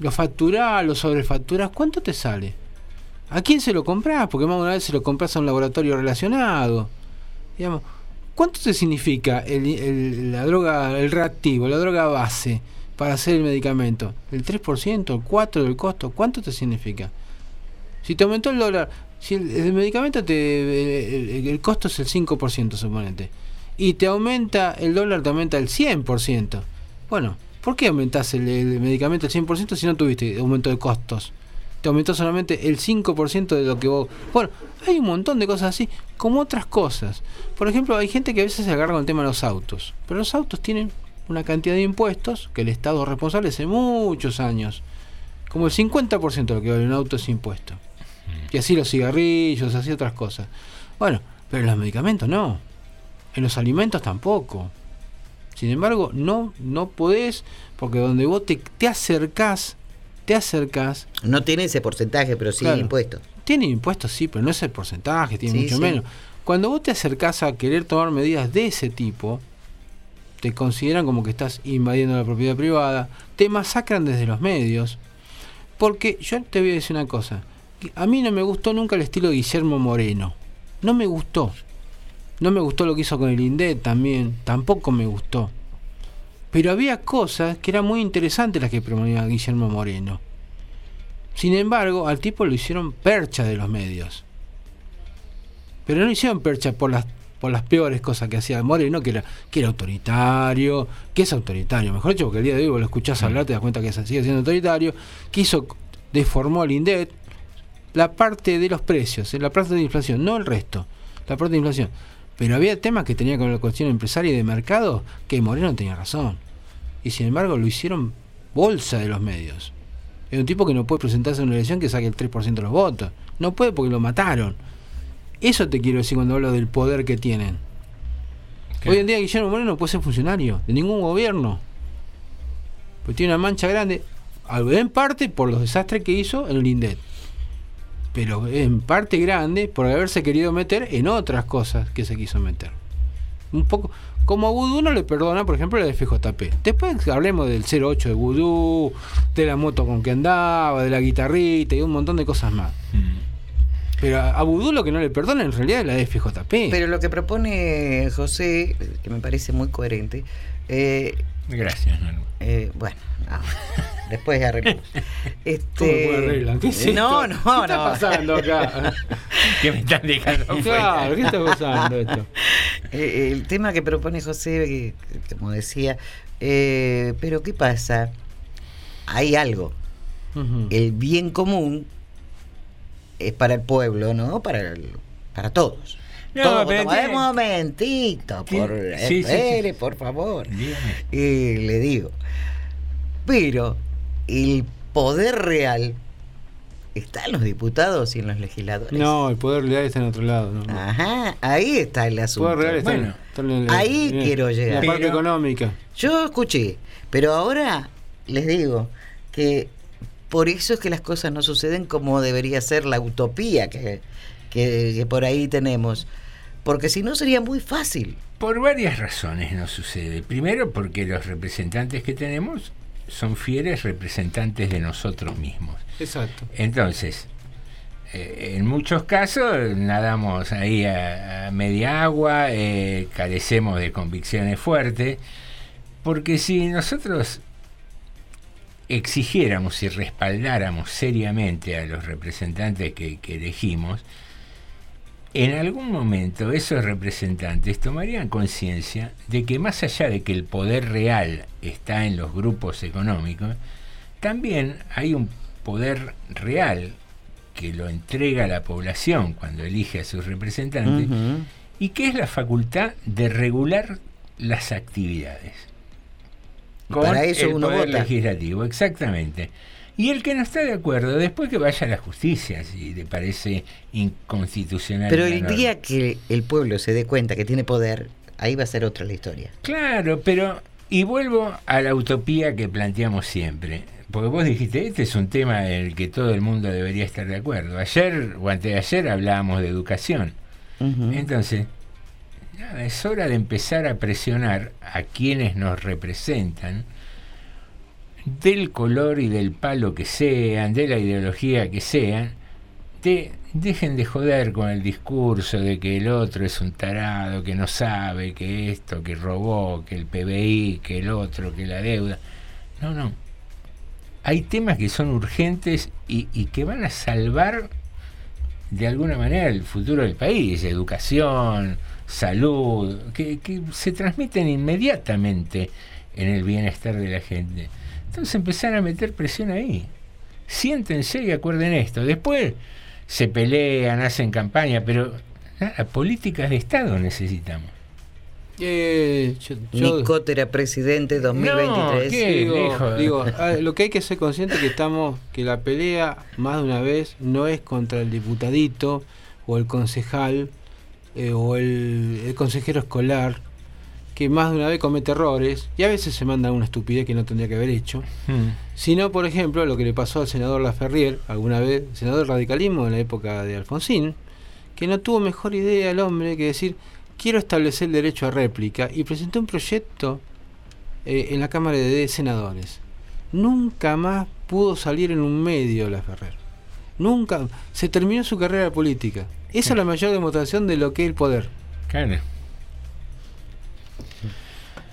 lo facturás, lo sobrefacturás, ¿cuánto te sale? ¿A quién se lo compras? Porque más una vez se lo compras a un laboratorio relacionado. Digamos, ¿cuánto te significa el, el- la droga, el reactivo, la droga base para hacer el medicamento? ¿El 3%, el 4% del costo? ¿Cuánto te significa? Si te aumentó el dólar, si el, medicamento te el, costo es el 5%, suponete, y te aumenta el dólar, te aumenta el 100%. Bueno, ¿por qué aumentás el, medicamento el 100% si no tuviste aumento de costos? Te aumentó solamente el 5% de lo que vos... Bueno, hay un montón de cosas así, como otras cosas. Por ejemplo, hay gente que a veces se agarra con el tema de los autos, pero los autos tienen una cantidad de impuestos que el Estado es responsable hace muchos años. Como el 50% de lo que vale un auto es impuesto. Y así los cigarrillos, así otras cosas. Bueno, pero en los medicamentos no. En los alimentos tampoco. Sin embargo, no, no podés, porque donde vos te, te acercás, te acercás. No tiene ese porcentaje, pero sí Claro. impuesto. Tiene impuestos, sí, pero no es el porcentaje, tiene Sí, mucho sí. menos. Cuando vos te acercás a querer tomar medidas de ese tipo, te consideran como que estás invadiendo la propiedad privada, te masacran desde los medios. Porque yo te voy a decir una cosa, a mí no me gustó nunca el estilo de Guillermo Moreno. No me gustó. No me gustó lo que hizo con el INDET también, tampoco me gustó. Pero había cosas que eran muy interesantes las que promovía Guillermo Moreno. Sin embargo, al tipo lo hicieron percha de los medios. Pero no lo hicieron percha por las por las peores cosas que hacía Moreno, que era, que era autoritario, que es autoritario, mejor dicho, porque el día de hoy vos lo escuchás hablar, te das cuenta que sigue siendo autoritario, que hizo, deformó al INDET, la parte de los precios, la parte de inflación, no el resto, la parte de inflación. Pero había temas que tenía con la cuestión empresaria y de mercado que Moreno tenía razón. Y sin embargo lo hicieron bolsa de los medios. Es un tipo que no puede presentarse en una elección que saque el 3% de los votos. No puede porque lo mataron. Eso te quiero decir cuando hablo del poder que tienen. Hoy en día Guillermo Moreno no puede ser funcionario de ningún gobierno. Pues tiene una mancha grande, en parte por los desastres que hizo en el INDET. Pero en parte grande por haberse querido meter en otras cosas que se quiso meter. Un poco. Como a Vudú no le perdona, por ejemplo, la de FJP. Después hablemos del 08 de Vudú, de la moto con que andaba, de la guitarrita y un montón de cosas más. Pero a a Vudú lo que no le perdona en realidad es la de FJP. Pero lo que propone José, que me parece muy coherente, eh, Gracias, eh, bueno, no, después arreglamos. Este, ¿Cómo que arreglan? ¿Qué es esto? no, no, ¿Qué está no. pasando acá? ¿Qué me están dejando? Claro, ¿qué está pasando esto? Eh, el tema que propone José, que, que como decía, eh, pero ¿qué pasa? Hay algo. El bien común es para el pueblo, ¿no? Para, el- para todos. No, Un momentito, por, sí, sí, sí. por favor. Y le digo. Pero el poder real está en los diputados y en los legisladores. No, el poder real está en otro lado. no, no. Ajá, ahí está el El asunto. poder real está, en- Bueno, está en el- ahí en- quiero en llegar. La parte Pero- económica. Yo escuché, pero ahora les digo que por eso es que las cosas no suceden como debería ser la utopía que, que- que por ahí tenemos. Porque si no sería muy fácil. Por varias razones no sucede. Primero porque los representantes que tenemos son fieles representantes de nosotros mismos. Exacto. Entonces, eh, en muchos casos nadamos ahí a, a media agua, eh, carecemos de convicciones fuertes, porque si nosotros exigiéramos y respaldáramos seriamente a los representantes que, que elegimos, en algún momento esos representantes tomarían conciencia de que más allá de que el poder real está en los grupos económicos, también hay un poder real que lo entrega a la población cuando elige a sus representantes y que es la facultad de regular las actividades. Para eso el uno poder vota. legislativo, exactamente. Y el que no está de acuerdo, después que vaya a la justicia, si le parece inconstitucional. Pero el día que el pueblo se dé cuenta que tiene poder, ahí va a ser otra la historia. Claro, pero. Y vuelvo a la utopía que planteamos siempre. Porque vos dijiste, este es un tema en el que todo el mundo debería estar de acuerdo. Ayer o antes de ayer hablábamos de educación. Entonces, nada, es hora de empezar a presionar a quienes nos representan, del color y del palo que sean, de la ideología que sean, de, dejen de joder con el discurso de que el otro es un tarado, que no sabe, que esto, que robó, que el PBI, que el otro, que la deuda. No, no. Hay temas que son urgentes y, y que van a salvar de alguna manera el futuro del país, educación, salud, que, que se transmiten inmediatamente en el bienestar de la gente. Entonces empezar a meter presión ahí. Siéntense y acuerden esto. Después se pelean, hacen campaña, pero nada, políticas de Estado necesitamos. Eh, yo- yo- Nicot era presidente 2023. digo, digo, ah, lo que hay que ser consciente que estamos que la pelea más de una vez no es contra el diputadito o el concejal eh, o el, el consejero escolar que más de una vez comete errores y a veces se manda una estupidez que no tendría que haber hecho sino por ejemplo lo que le pasó al senador Laferrier alguna vez senador del radicalismo en la época de Alfonsín que no tuvo mejor idea el hombre que decir quiero establecer el derecho a réplica y presentó un proyecto eh, en la Cámara de Senadores. Nunca más pudo salir en un medio la Ferrer. Nunca. Se terminó su carrera política. Esa es la mayor demostración de lo que es el poder. Claro.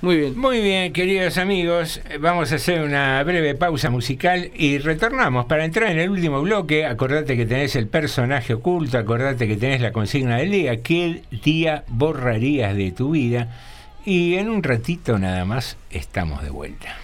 Muy bien. Muy bien, queridos amigos, vamos a hacer una breve pausa musical y retornamos para entrar en el último bloque. Acordate que tenés el personaje oculto, acordate que tenés la consigna del día, qué día borrarías de tu vida. Y en un ratito nada más estamos de vuelta.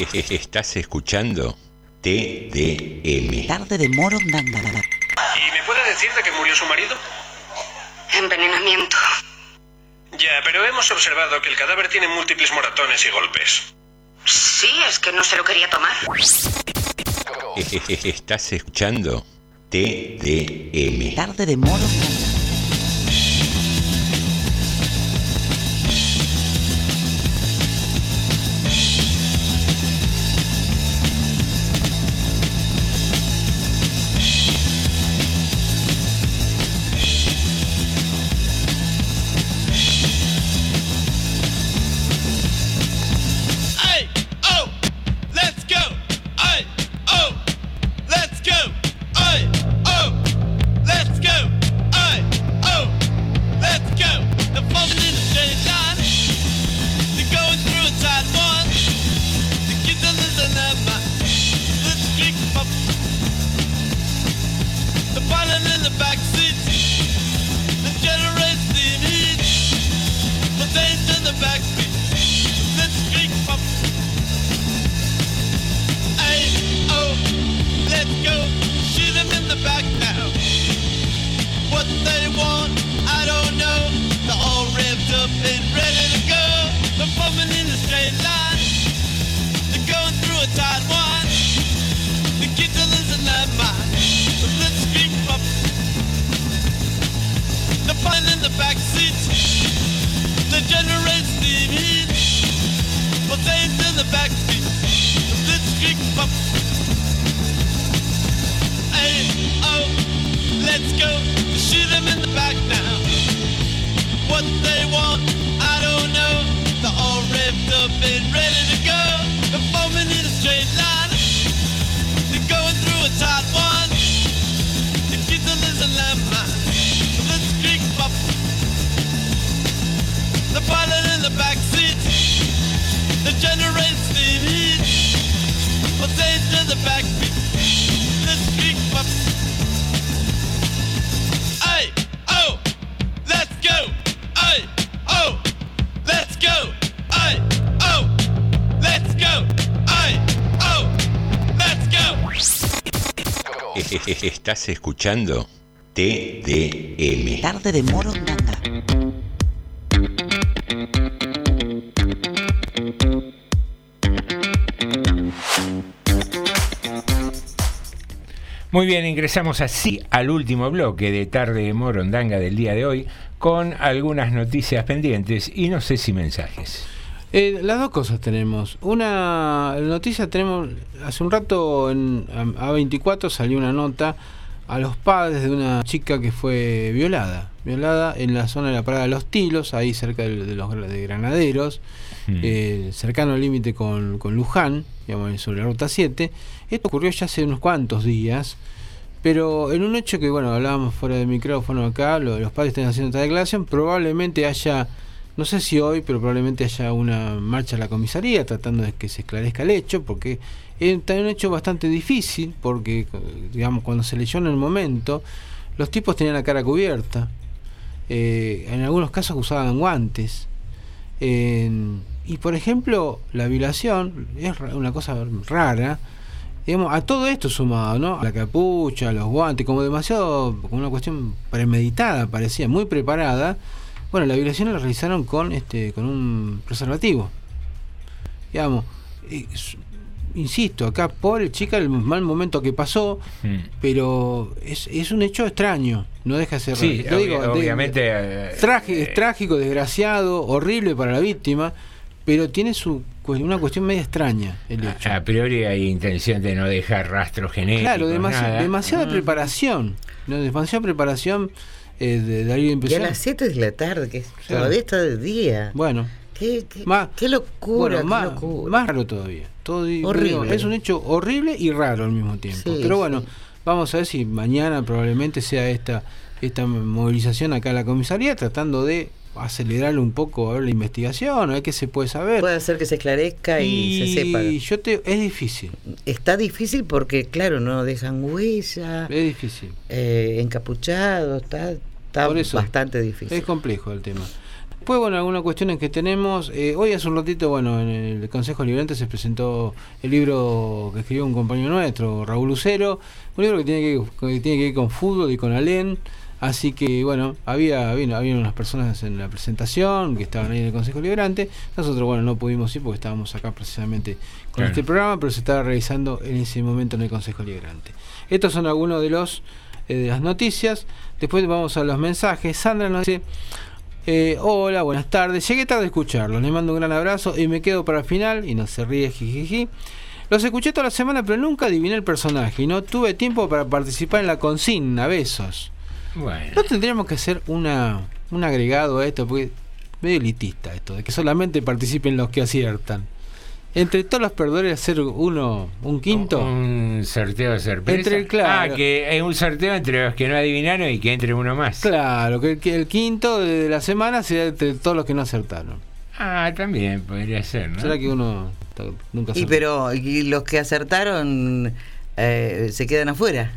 Estás escuchando TDM. Tarde de Morondanga. ¿Y me puede decir de qué murió su marido? Envenenamiento. Ya, pero hemos observado que el cadáver tiene múltiples moratones y golpes. Sí, es que no se lo quería tomar. Estás escuchando TDM. Tarde de Morondanga. Escuchando TDM. Tarde de Morondanga. Muy bien, ingresamos así al último bloque de Tarde de Morondanga del día de hoy con algunas noticias pendientes y no sé si mensajes. Eh, las dos cosas tenemos. Una noticia tenemos, hace un rato en A24 salió una nota a los padres de una chica que fue violada. Violada en la zona de la Parada de los Tilos, ahí cerca de, de los de Granaderos, eh, cercano al límite con, con Luján, digamos, sobre la Ruta 7. Esto ocurrió ya hace unos cuantos días. Pero en un hecho que, bueno, hablábamos fuera del micrófono acá, lo- los padres están haciendo esta declaración, probablemente haya, no sé si hoy, pero probablemente haya una marcha a la comisaría tratando de que se esclarezca el hecho, porque es un hecho bastante difícil, porque, digamos, cuando se leyó en el momento, los tipos tenían la cara cubierta, eh, en algunos casos usaban guantes, y por ejemplo, la violación es una cosa rara, digamos, a todo esto sumado, ¿no? A la capucha, los guantes, como demasiado, como una cuestión premeditada, parecía, muy preparada. Bueno, la violación la realizaron con este, con un preservativo. Digamos, eh, insisto, acá pobre chica el mal momento que pasó, pero es, es un hecho extraño, no deja de ser Sí, digo, de- obviamente, eh, Traje- es trágico, desgraciado, horrible para la víctima, pero tiene su una cuestión media extraña el hecho. A priori hay intención de no dejar rastros genéticos. Claro, demasi- nada. demasiada preparación, ¿no? demasiada preparación eh, de dar la Y a las 7 de la tarde, que Sí. todavía está de día. Bueno, Qué, qué, Más- qué locura, bueno, qué más, locura. más raro todavía. Todo, Horrible. es un hecho horrible y raro al mismo tiempo. Sí, Pero bueno, sí. vamos a ver si mañana probablemente sea esta esta movilización acá a la comisaría tratando de acelerar un poco a ver la investigación, a ver qué se puede saber. Puede hacer que se esclarezca y, se sepa. yo te, es difícil. Está difícil porque, claro, no dejan huella. Es difícil. Eh, encapuchado, está, está Por eso, bastante difícil. Es complejo el tema. Después, bueno, algunas cuestiones que tenemos. eh, hoy hace un ratito, bueno, en el Consejo Liberante se presentó el libro que escribió un compañero nuestro, Raúl Lucero, un libro que tiene que, que tiene que ver con fútbol y con Alén. Así que, bueno, había, había, había unas personas en la presentación que estaban ahí en el Consejo Liberante. Nosotros, bueno, no pudimos ir porque estábamos acá precisamente con Claro. este programa, pero se estaba realizando en ese momento en el Consejo Liberante. Estos son algunos de los eh, de las noticias. Después vamos a los mensajes. Sandra nos dice, eh, hola, buenas tardes. Llegué tarde a escucharlos. Les mando un gran abrazo y me quedo para el final. Y no se ríe, jijiji. Los escuché toda la semana, pero nunca adiviné el personaje y no tuve tiempo para participar en la consigna. Besos. Bueno. No tendríamos que hacer una, un agregado a esto, porque es medio elitista esto, de que solamente participen los que aciertan. Entre todos los perdedores hacer uno, un quinto. Un sorteo de sorpresa. Entre- claro. Ah, que es un sorteo entre los que no adivinaron y que entre uno más. Claro, que el, que el quinto de la semana sea entre todos los que no acertaron. Ah, también podría ser, ¿no? ¿Será que uno nunca Y acertó? pero y los que acertaron eh, se quedan afuera.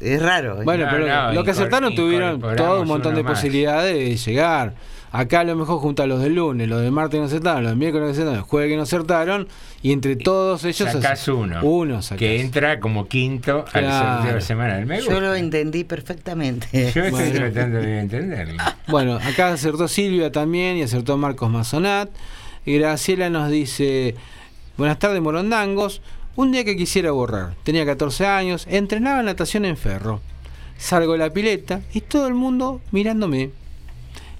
Es raro. ¿eh? Bueno, pero los que acertaron tuvieron todo un montón de más. posibilidades de llegar. Acá a lo mejor juntar los del lunes, los del martes no acertaron, los del miércoles no acertaron, el jueves que no acertaron, y entre todos ellos. Sacás uno. Uno sacás. Que entra como quinto Claro. al sorteo de la semana del mes. Yo lo entendí perfectamente. Yo estoy Bueno. tratando de entenderlo. Bueno, acá acertó Silvia también y acertó Marcos Mazonat. Y Graciela nos dice, buenas tardes Morondangos, un día que quisiera borrar, tenía 14 años, entrenaba natación en ferro. Salgo de la pileta y todo el mundo mirándome.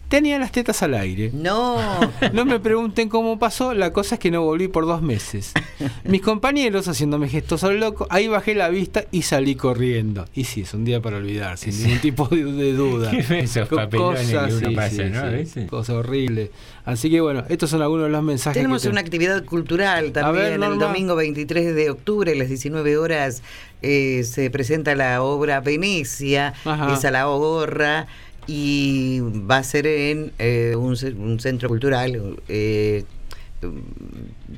Tenía las tetas al aire. No. No me pregunten cómo pasó, la cosa es que no volví por dos meses. Mis compañeros haciéndome gestos al loco, ahí bajé la vista y salí corriendo. Y sí, es un día para olvidar, sin ningún tipo de, de duda. Qué esos Co- papelones que uno pasa, ¿no? A veces. Cosa horrible. Así que bueno, estos son algunos de los mensajes. Tenemos que una actividad cultural también. ver, el domingo 23 de octubre, a las 19 horas, eh, se presenta la obra Venecia, Ajá. es a la gorra, y va a ser en eh, un, un centro cultural eh,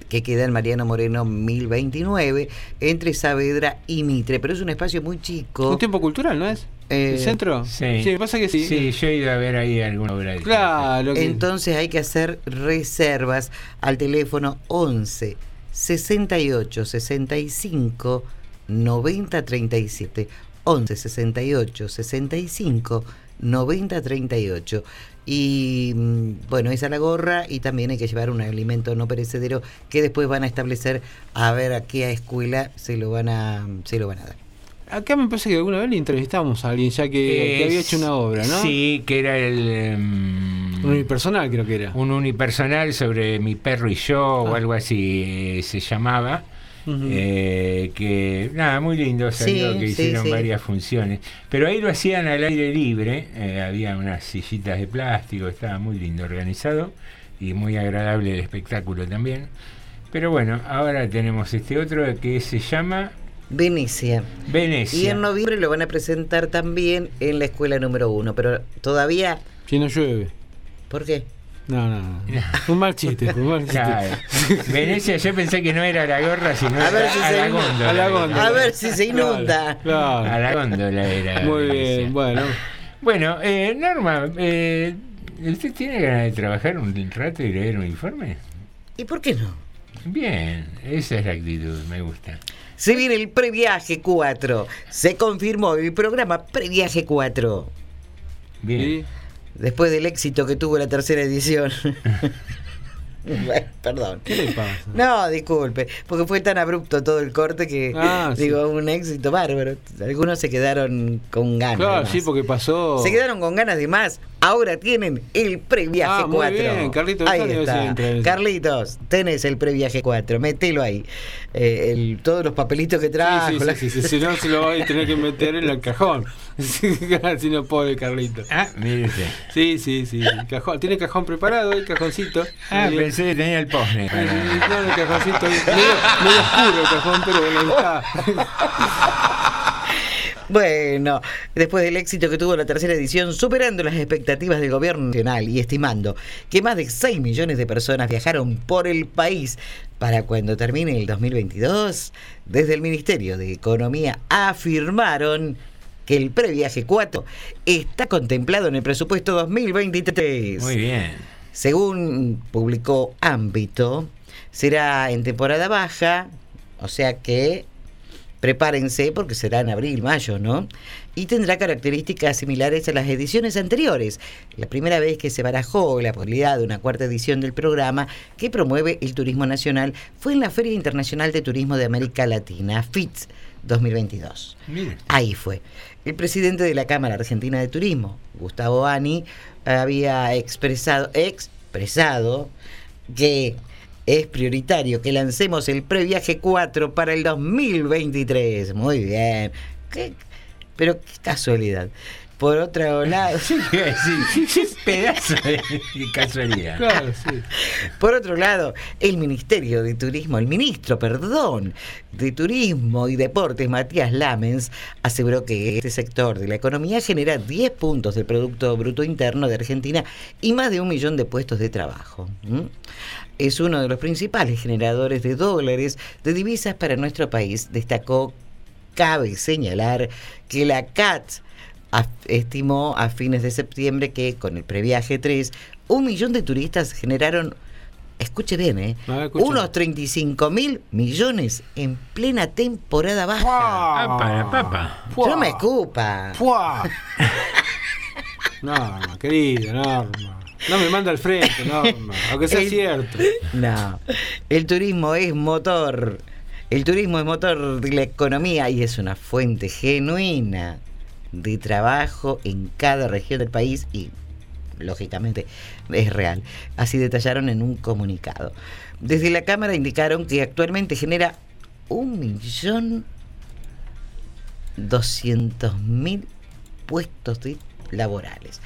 que queda en Mariano Moreno 1029, entre Saavedra y Mitre. Pero es un espacio muy chico. Un tiempo cultural, ¿no es? Eh, ¿El centro? Sí. Sí, pasa que sí. Sí, yo he ido a ver ahí alguna obra de Claro. que- Entonces hay que hacer reservas al teléfono 11 68 65 90 37. 11 68 65 90 38. Y mm, bueno, esa es la gorra y también hay que llevar un alimento no perecedero que después van a establecer a ver a qué escuela se lo van a, se lo van a dar. Acá me parece que alguna vez le entrevistamos a alguien ya que, que había hecho una obra, ¿no? Sí, que era el... em, Un unipersonal creo que era. un unipersonal sobre mi perro y yo o Ah. algo así eh, se llamaba. Eh, que nada, muy lindo, salió Sí, que sí, hicieron sí. varias funciones. Pero ahí lo hacían al aire libre, eh, había unas sillitas de plástico, estaba muy lindo organizado y muy agradable el espectáculo también. Pero bueno, ahora tenemos este otro que se llama Venecia. Venecia. Y en noviembre lo van a presentar también en la escuela número uno, pero todavía... Si no llueve. ¿Por qué? No, no, no. Un mal chiste, un mal chiste. Claro. Venecia, yo pensé que no era la gorra, sino A ver era si a se la góndola. A la góndola. A ver si se inunda. Claro. A la góndola era. Muy Venecia. bien, bueno. Bueno, eh, Norma, eh, ¿usted tiene ganas de trabajar un rato y leer un informe? ¿Y por qué no? Bien, esa es la actitud, me gusta. Se viene el Previaje 4. Se confirmó el programa Previaje 4. Bien. Después del éxito que tuvo la tercera edición. Perdón. ¿Qué le pasa? No, disculpe, porque fue tan abrupto todo el corte que, Ah, sí. digo, un éxito bárbaro. Algunos se quedaron con ganas. Claro, sí, porque pasó. Se quedaron con ganas de más. Ahora tienen el previaje Ah, muy 4. bien, Carlitos Ahí está. Carlitos, tenés el previaje 4. Metelo ahí. Eh, el- todos los papelitos que trajo. Sí, sí, la- sí, sí, sí, si no se lo va a tener que meter en el cajón. si no, pobre Carlito. Ah, mire. Sí, sí, sí. Cajón. Tiene cajón preparado, el cajoncito. Ah, pensé que tenía el posne. No, el cajoncito. Medio, medio oscuro el cajón, pero bueno, ahí está. Bueno, después del éxito que tuvo la tercera edición, superando las expectativas del gobierno nacional y estimando que más de 6 millones de personas viajaron por el país para cuando termine el 2022, desde el Ministerio de Economía afirmaron que el previaje 4 está contemplado en el presupuesto 2023. Muy bien. Según publicó Ámbito, será en temporada baja, o sea que prepárense porque será en abril, mayo, ¿no? Y tendrá características similares a las ediciones anteriores. La primera vez que se barajó la posibilidad de una cuarta edición del programa que promueve el turismo nacional fue en la Feria Internacional de Turismo de América Latina, FITS 2022. Mire. Ahí fue. El presidente de la Cámara Argentina de Turismo, Gustavo Ani, había expresado, expresado que es prioritario que lancemos el previaje 4 para el 2023. Muy bien. Qué- pero qué casualidad. Por otro lado, Qué pedazo de casualidad. Claro, sí. Por otro lado, el Ministerio de Turismo, el ministro, perdón, de Turismo y Deportes, Matías Lamens, aseguró que este sector de la economía genera 10 puntos del Producto Bruto Interno de Argentina y más de un millón de puestos de trabajo. Es uno de los principales generadores de dólares de divisas para nuestro país, destacó. Cabe señalar que la CAT estimó a fines de septiembre que con el previaje 3, un millón de turistas generaron, escuche bien, ¿eh? escucha. unos 35 mil millones en plena temporada baja. Ah, para papa. No me escupa. Norma, querida, Norma. No me manda al frente, Norma. Aunque sea El- cierto. No, el turismo es motor. El turismo es motor de la economía y es una fuente genuina de trabajo en cada región del país y, lógicamente, es real. Así detallaron en un comunicado. Desde la Cámara indicaron que actualmente genera un millón doscientos mil puestos de laborales.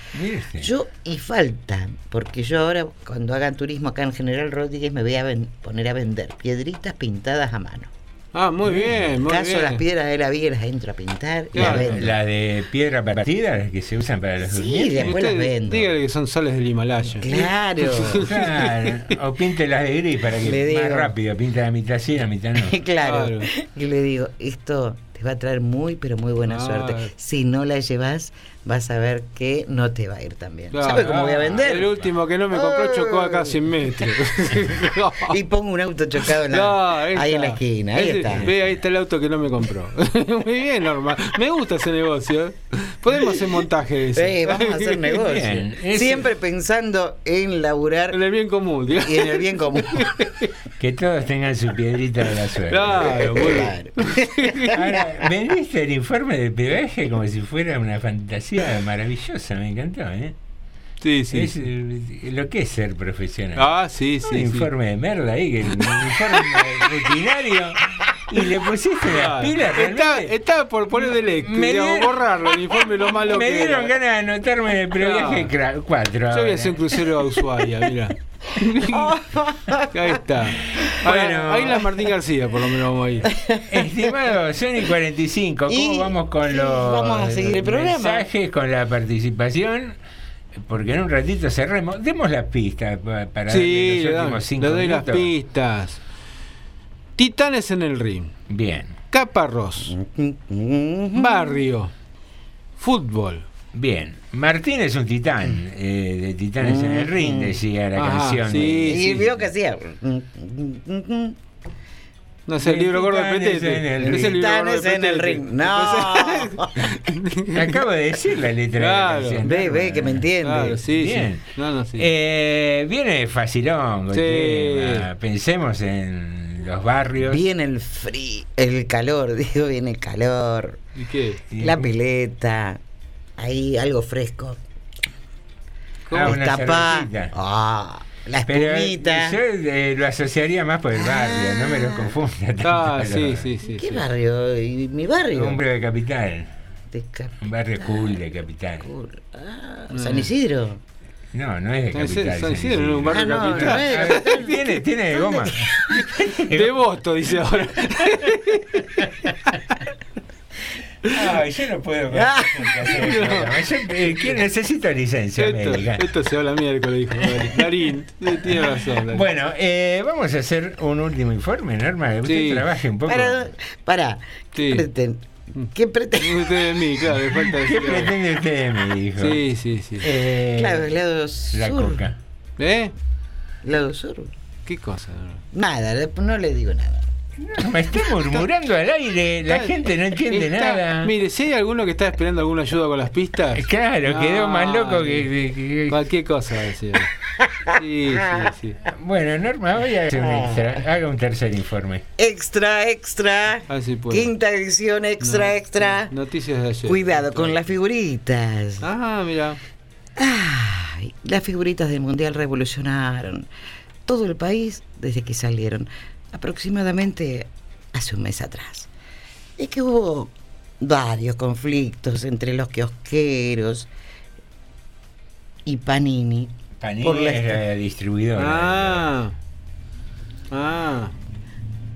Yo, y falta, porque yo ahora, cuando hagan turismo acá en General Rodríguez, me voy a ven- poner a vender piedritas pintadas a mano. Ah, muy bien, muy Caso bien. las piedras de la vida las entro a pintar y las Claro, vendo. la de piedra partida, las que se usan para los Sí, durmientes. después las vendo. Dígale que son sales del Himalaya. Claro. Claro, o pinte las de gris para que Le más rápido, pinta la mitad sí, la mitad no. claro. Y le digo, esto te va a traer muy, pero muy buena Claro. suerte. Si no la llevas, vas a ver que no te va a ir tan bien. Claro. ¿Sabes cómo voy a vender? El último que no me compró chocó acá a 100 metros. y pongo un auto chocado en la- No, ahí, en la esquina. Ahí Ese- está. Ve, ahí está el auto que no me compró. Muy bien, Norma. Me gusta ese negocio. Podemos hacer montaje de eso. Eh, vamos a hacer negocio. Bien, ese- Siempre pensando en laburar En el bien común. digamos. y en el bien común. Que todos tengan su piedrita de la suerte. Claro, muy bien. Ahora, vendiste el informe del peaje como si fuera una fantasía maravillosa, me encantó, ¿eh? Sí, sí. Es eh, lo que es ser profesional. Ah, sí, Un sí. sí. informe de merda ahí, que un informe rutinario. Y le pusiste las pilas. Realmente. está por poner Me digamos, dieron- borrarlo, el informe lo malo Me que dieron era. ganas de anotarme en el previaje. 4. Yo voy a hacer un crucero a Ushuaia, mira. Ahí está. Bueno. Ahí la Martín García, por lo menos vamos a ir. Estimado Sony 45, ¿cómo Y- vamos con los vamos a seguir el programa. mensajes, con la participación? Porque en un ratito cerremos. Demos las pistas pa- para Sí, le, los doy- últimos cinco le doy las pistas. Titanes en el ring. Bien, Caparrós. Barrio. Fútbol. bien. Martín es un titán, eh, de Titanes en el Ring, decía la Ajá, canción. sí, Y vio que hacía. No sé, el libro gordo de Titanes Petete. en el Es ring. el libro gordo en el ring. No. Te acabo de decir la letra Claro. de la canción. Ve, ve, que me entiende. Claro, sí, Bien. sí. No, no, sí. Eh, viene facilón, Sí. Pensemos en los barrios. Viene el frío, el calor, digo, viene el calor. ¿Y qué? La pileta. Ahí algo fresco. Ah, una. Ah, la Pero espumita. yo eh, lo asociaría más por el barrio, no me lo confunda. tanto Ah, sí, sí, sí. ¿Qué sí. barrio? ¿Y mi barrio? Hombre de capital. De Cap- Un barrio cool de capital. Ah, San Isidro. No, no es de San capital. Isidro- San Isidro no es un barrio Ah, no, capital. no Ah, capital. tiene, tiene de goma. De Bosto, dice ahora. Ay, yo no puedo con Ah. Yo, eh, quiero- necesito licencia médica. Esto, esto se habla miércoles, dijo Darín. Tiene razón. Darín. Bueno, eh, vamos a hacer un último informe, Norma. que Usted Sí. trabaje un poco. Para, para. Sí. Preten- ¿Qué pretende? Usted de mí, claro, le falta ¿Qué decir algo. pretende usted de mí, hijo? Sí, sí, sí. Eh, Claro, el lado la sur. coca. ¿Eh? Lado sur. ¿Qué cosa? Nada, no le digo nada. Me está murmurando al aire, la gente no entiende Está- nada. Mire, si hay alguno que está esperando alguna ayuda con las pistas. Claro, quedó más loco que- que- que- Cualquier cosa va a decir. Sí, sí, sí. Bueno, Norma, voy a hacer un extra. Haga un tercer informe. Extra, extra. A ver si puedo. Quinta edición, extra, No, extra. Noticias de ayer. Cuidado con las figuritas. Ah, mira. Ay, las figuritas del Mundial revolucionaron todo el país desde que salieron, aproximadamente hace un mes atrás. Es que hubo varios conflictos entre los kiosqueros y Panini. Panini por la es la distribuidora. Ah. Ah.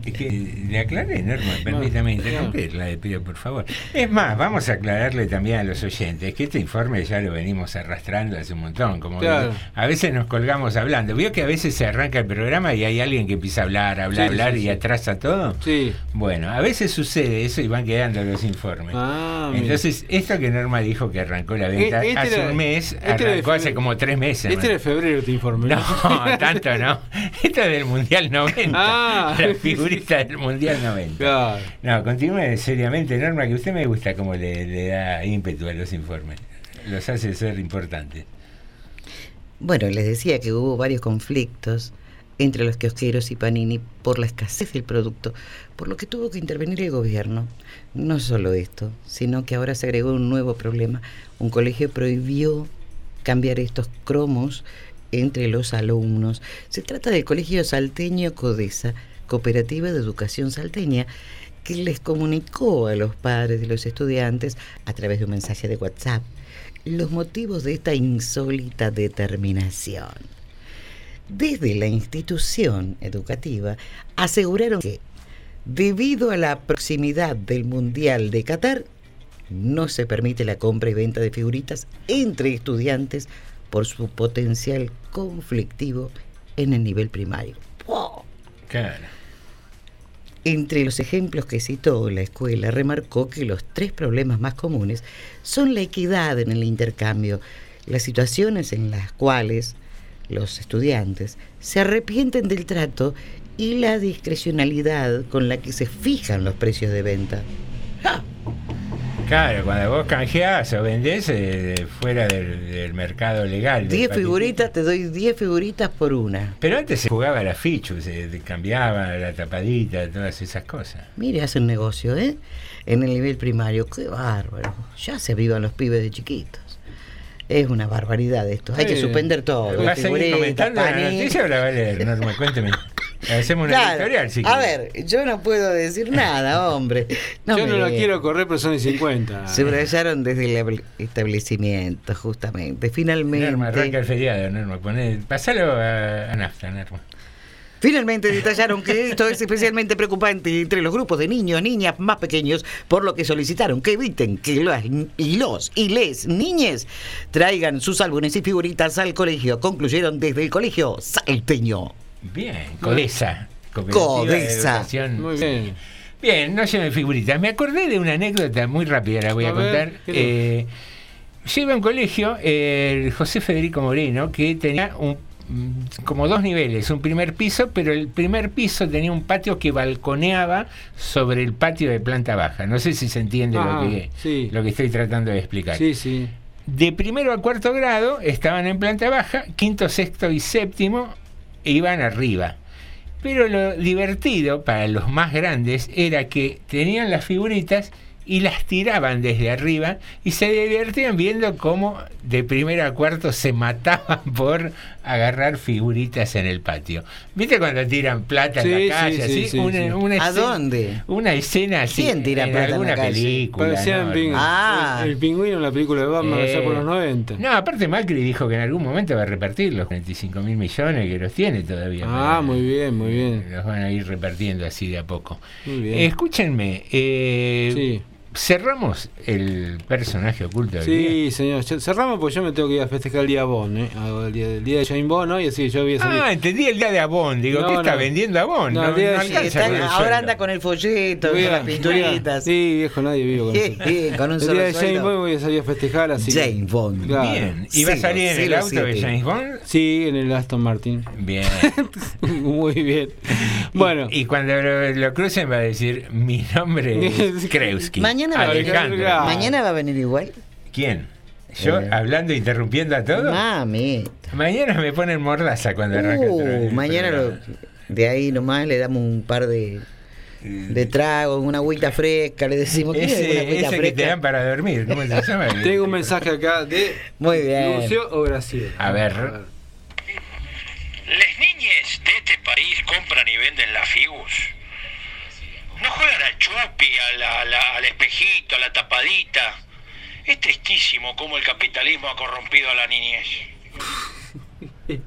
Es que le aclaré, Norma, permítame interrumpirla, le pido por favor. Es más, vamos a aclararle también a los oyentes que este informe ya lo venimos arrastrando hace un montón. Como Claro. a veces nos colgamos hablando. ¿Vio que a veces se arranca el programa y hay alguien que empieza a hablar, hablar, Sí, hablar sí, y sí. atrasa todo? Sí. Bueno, a veces sucede eso y van quedando los informes. Ah, mira. Entonces, esto que Norma dijo que arrancó la venta Eh, este hace era- un mes, este arrancó hace como tres meses. Este ¿no? era de febrero te informe. No, tanto no. Esto es del Mundial 90. Ah. la figurita del Mundial 90. Claro. No, continúe seriamente, Norma, que usted me gusta cómo le, le da ímpetu a los informes. Los hace ser importantes. Bueno, les decía que hubo varios conflictos entre los kiosqueros y Panini por la escasez del producto, por lo que tuvo que intervenir el gobierno. No solo esto, sino que ahora se agregó un nuevo problema. Un colegio prohibió cambiar estos cromos entre los alumnos. Se trata del Colegio Salteño Codesa, Cooperativa de Educación Salteña, que les comunicó a los padres de los estudiantes a través de un mensaje de WhatsApp los motivos de esta insólita determinación. Desde la institución educativa aseguraron que, debido a la proximidad del Mundial de Qatar, no se permite la compra y venta de figuritas entre estudiantes por su potencial conflictivo en el nivel primario. Claro. Entre los ejemplos que citó la escuela, remarcó que los tres problemas más comunes son la equidad en el intercambio, las situaciones en las cuales los estudiantes se arrepienten del trato y la discrecionalidad con la que se fijan los precios de venta. Claro, cuando vos canjeás o vendés eh, fuera del, del mercado legal. del 10 paquetito. figuritas, te doy 10 figuritas por una. Pero antes se jugaba la fichu, se cambiaba la tapadita, todas esas cosas. Mire, hacen negocio, ¿eh? En el nivel primario, qué bárbaro. Ya se vivan los pibes de chiquitos. Es una barbaridad esto. Hay que suspender todo. ¿Va a seguir comentando la noticia o la va a leer, Norma? Cuénteme. Hacemos una Claro. editorial, si A quiere. ver, yo no puedo decir nada, hombre. Yo no lo ve. quiero correr, pero son de 50. Subrayaron desde el abl- establecimiento, justamente. Finalmente. Norma, arranca el feriado, Norma. Poné, pasalo a, a nafta, Norma. Finalmente detallaron que esto es especialmente preocupante entre los grupos de niños, niñas más pequeños, por lo que solicitaron que eviten que las y los y les niñes traigan sus álbumes y figuritas al colegio. Concluyeron desde el colegio salteño. Bien, Codesa. Codesa. Muy bien. Bien, no lleven figuritas. Me acordé de una anécdota muy rápida, la voy a, A ver, contar. ¿qué le- Eh, yo iba a un colegio, eh, el José Federico Moreno, que tenía un, mm, como dos niveles, un primer piso, pero el primer piso tenía un patio que balconeaba sobre el patio de planta baja. No sé si se entiende Ah, lo, que, sí. lo que estoy tratando de explicar. Sí, sí. De primero a cuarto grado estaban en planta baja, quinto, sexto y séptimo iban arriba. Pero lo divertido para los más grandes era que tenían las figuritas y las tiraban desde arriba y se divertían viendo cómo de primero a cuarto se mataban por agarrar figuritas en el patio. ¿Viste cuando tiran plata en Sí, la calle? sí, así? sí, sí, una, sí. una ¿A escena- dónde? Una escena así. ¿Quién tira en plata en la alguna calle? película. Parecían ¿no? ping- Ah. el, el pingüino en la película de Batman allá por Eh, los 90. No, aparte Macri dijo que en algún momento va a repartir los 25 mil millones que los tiene todavía. Ah, muy bien, muy bien. Los van a ir repartiendo así de a poco. Muy bien. Eh, escúchenme, eh, Sí. Cerramos el personaje oculto del día. Sí, señor. Cerramos porque yo me tengo que ir a festejar el día Bond, ¿eh? El día, el día de Jane Bond, ¿no? Y así yo voy a salir. Ah, entendí el día de Avon. Digo, No, ¿qué está no. vendiendo Avon? No, No, el día no de- alcanza Está- con el ahora sueldo. anda con el folleto, Voy con a- las pinturitas. Sí, viejo, nadie vive con eso. con un el solo día de Jane sueldo. Bond voy a salir a festejar así. James Bond. Claro. Bien. ¿Y va a salir en el auto de. James Bond? Sí, en el Aston Martin. Bien. Muy bien. Bueno. Y, y cuando lo, lo crucen va a decir, mi nombre es Kreuzky. Mañana va, a venir, Alejandro. mañana va a venir igual. ¿Quién? ¿Yo Eh. hablando, interrumpiendo a todo? Mami. Mañana me ponen mordaza cuando arranca vez Uh, el mañana lo- de ahí nomás le damos un par de, de tragos, una agüita fresca, le decimos ¿quiere Ese, una agüita ese que te dan para dormir, ¿cómo se llama? Tengo un mensaje acá de Muy bien. Lucio o Graciela. A ver. Les niñes de este país compran y venden la figus. No juegan al chupi, a la- a la- al espejito, a la tapadita. Es tristísimo cómo el capitalismo ha corrompido a la niñez.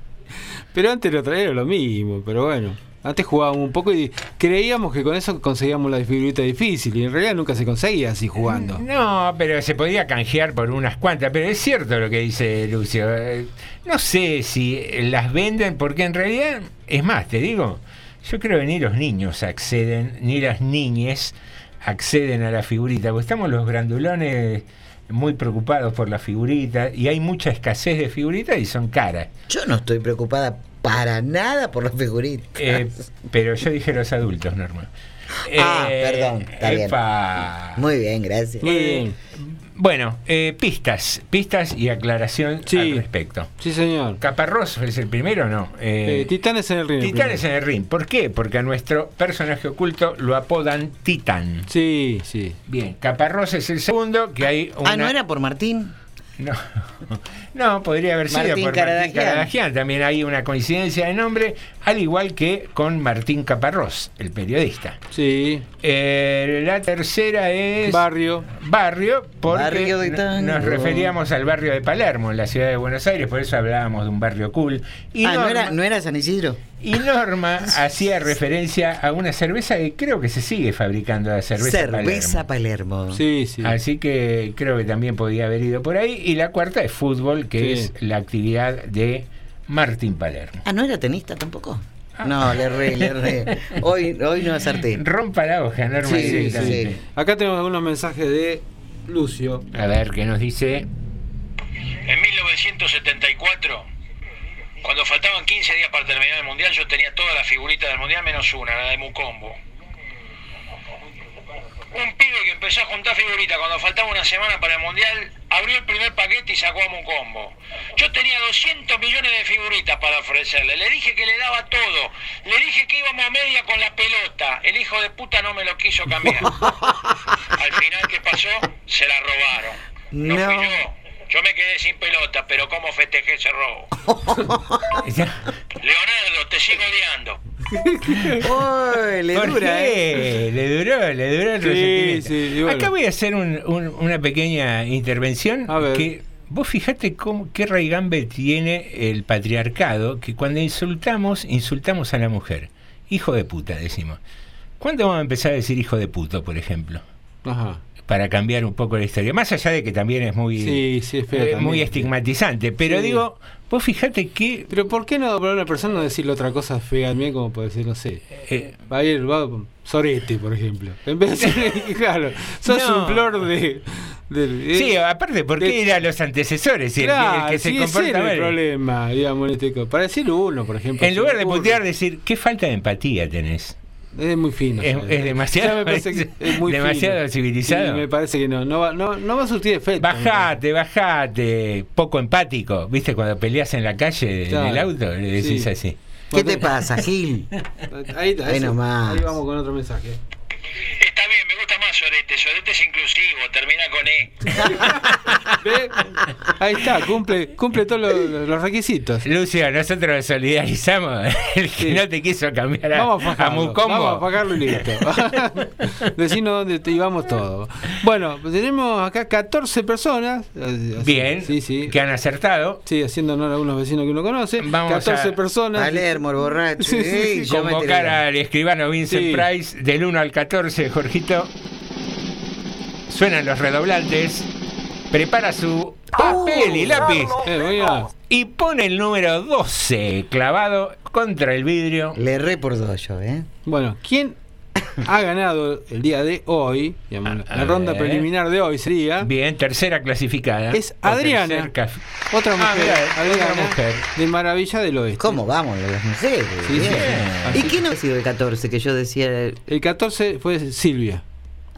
Pero antes lo traía lo mismo, pero bueno. Antes jugábamos un poco y creíamos que con eso conseguíamos la figurita difícil y en realidad nunca se conseguía así jugando. No, pero se podía canjear por unas cuantas, pero es cierto lo que dice Lucio. Eh, No sé si las venden, porque en realidad, es más, te digo, yo creo que ni los niños acceden, ni las niñes acceden a la figurita, porque estamos los grandulones muy preocupados por la figurita y hay mucha escasez de figuritas y son caras. Yo no estoy preocupada para nada por las figuritas. Eh, pero yo dije los adultos, Norma. Ah, Eh, perdón, está bien. epa. Muy bien, gracias. Eh, Bueno, eh, pistas, pistas y aclaración al respecto. Sí, señor. Caparrós es el primero o no? Eh, Eh, Titanes en el ring. el Titanes en el ring. ¿Por qué? Porque a nuestro personaje oculto lo apodan Titán. Sí, sí. Bien, Caparrós es el segundo, que hay una... Ah, ¿no era por Martín? No, no, podría haber sido Martín por Martín Caradagian. También hay una coincidencia de nombre, al igual que con Martín Caparrós, el periodista. Sí. Eh, la tercera es... Barrio. Barrio, porque Barrio de n- tango. nos referíamos al barrio de Palermo, en la ciudad de Buenos Aires, por eso hablábamos de un barrio cool. Y ah, ¿no Norma- era, ¿no era San Isidro? Y Norma hacía referencia a una cerveza que creo que se sigue fabricando, la cerveza, Cerveza Palermo. Palermo. Sí, sí. Así que creo que también podía haber ido por ahí. Y la cuarta es fútbol, que Sí. es la actividad de Martín Palermo. Ah, ¿no era tenista tampoco? No, le erré, le erré. Hoy, hoy no acerté. Rompa la hoja, Norma. Sí, sí. Acá tenemos algunos mensajes de Lucio. A ver, ¿qué nos dice? En 1974, cuando faltaban 15 días para terminar el mundial, yo tenía todas las figuritas del mundial menos una, la de Mucombo. Un pibe que empezó a juntar figuritas cuando faltaba una semana para el mundial, abrió el primer paquete y sacó a Mucombo. Yo tenía 200 millones de figuritas para ofrecerle. Le dije que le daba todo. Le dije que íbamos a media con la pelota. El hijo de puta no me lo quiso cambiar. Al final, ¿qué pasó? Se la robaron. No, No. fui yo. Yo me quedé sin pelota, pero ¿cómo festejé ese robo? Leonardo, te sigo odiando. Uy, le ¿Por dura, qué? ¿eh? Le duró, le duró el Sí, resentimiento. sí, y bueno. Acá voy a hacer un- un- una pequeña intervención A ver. que vos fijate cómo, qué raigambe tiene el patriarcado, que cuando insultamos, insultamos a la mujer. Hijo de puta, decimos. ¿Cuándo vamos a empezar a decir hijo de puto, por ejemplo? Ajá. Para cambiar un poco la historia. Más allá de que también es muy, Sí, sí, eh, también. muy estigmatizante. Pero Sí. digo, vos fijate que Pero ¿por qué no para una persona no decirle otra cosa fea también como para decir, no sé, eh, va a ir, va, sorete, por ejemplo? En vez de decirle, claro, sos No. un flor de... Sí, eh, aparte, ¿por qué de- ir a los antecesores? Y Claro, el que, se sí, ese comporta era mal. el problema, digamos, en este caso. Para decirlo uno, por ejemplo. En lugar de putear, decir, qué falta de empatía tenés. Es muy fino. Es, demasiado, Ya me parece que es muy demasiado fino. civilizado. Sí, me parece que no. No va, no, no va a surtir efecto. Bajate, bajate, poco empático. ¿Viste cuando peleas en la calle en el auto? Le decís Sí. así. ¿Qué te pasa, Gil? Ahí, está, Ahí nomás. Ahí vamos con otro mensaje. Sorete. Sorete es inclusivo, termina con E. ¿Ve? Ahí está, cumple, cumple todos los, los requisitos. Lucio, nosotros nos solidarizamos. El que Sí. no te quiso cambiar a, Vamos a a fajarlo, Mucombo. Vamos a pagarlo y listo. Decinos dónde te íbamos todos. Bueno, pues tenemos acá 14 personas. eh, así- Bien, Sí, sí. que han acertado. Sí, haciendo honor a algunos vecinos que uno conoce. Vamos 14 a- personas. Palermo, el borracho. Sí, sí, Convocar al escribano Vincent Sí. Price del 1 al 14, Jorgito. Suenan los redoblantes, prepara su papel y lápiz y pone el número 12 clavado contra el vidrio. Le erré por dos yo, ¿eh? Bueno, ¿quién ha ganado el día de hoy? digamos, la a ronda ver. preliminar de hoy sería. Bien, tercera clasificada. Es Adriana. Otra Ah, mujer, mirá, Adriana, otra mujer. de Maravilla del Oeste. ¿Cómo vamos, las mujeres? Sí, sí, Bien. sí. ¿Y quién ha sido el 14 que yo decía? El 14 fue Silvia.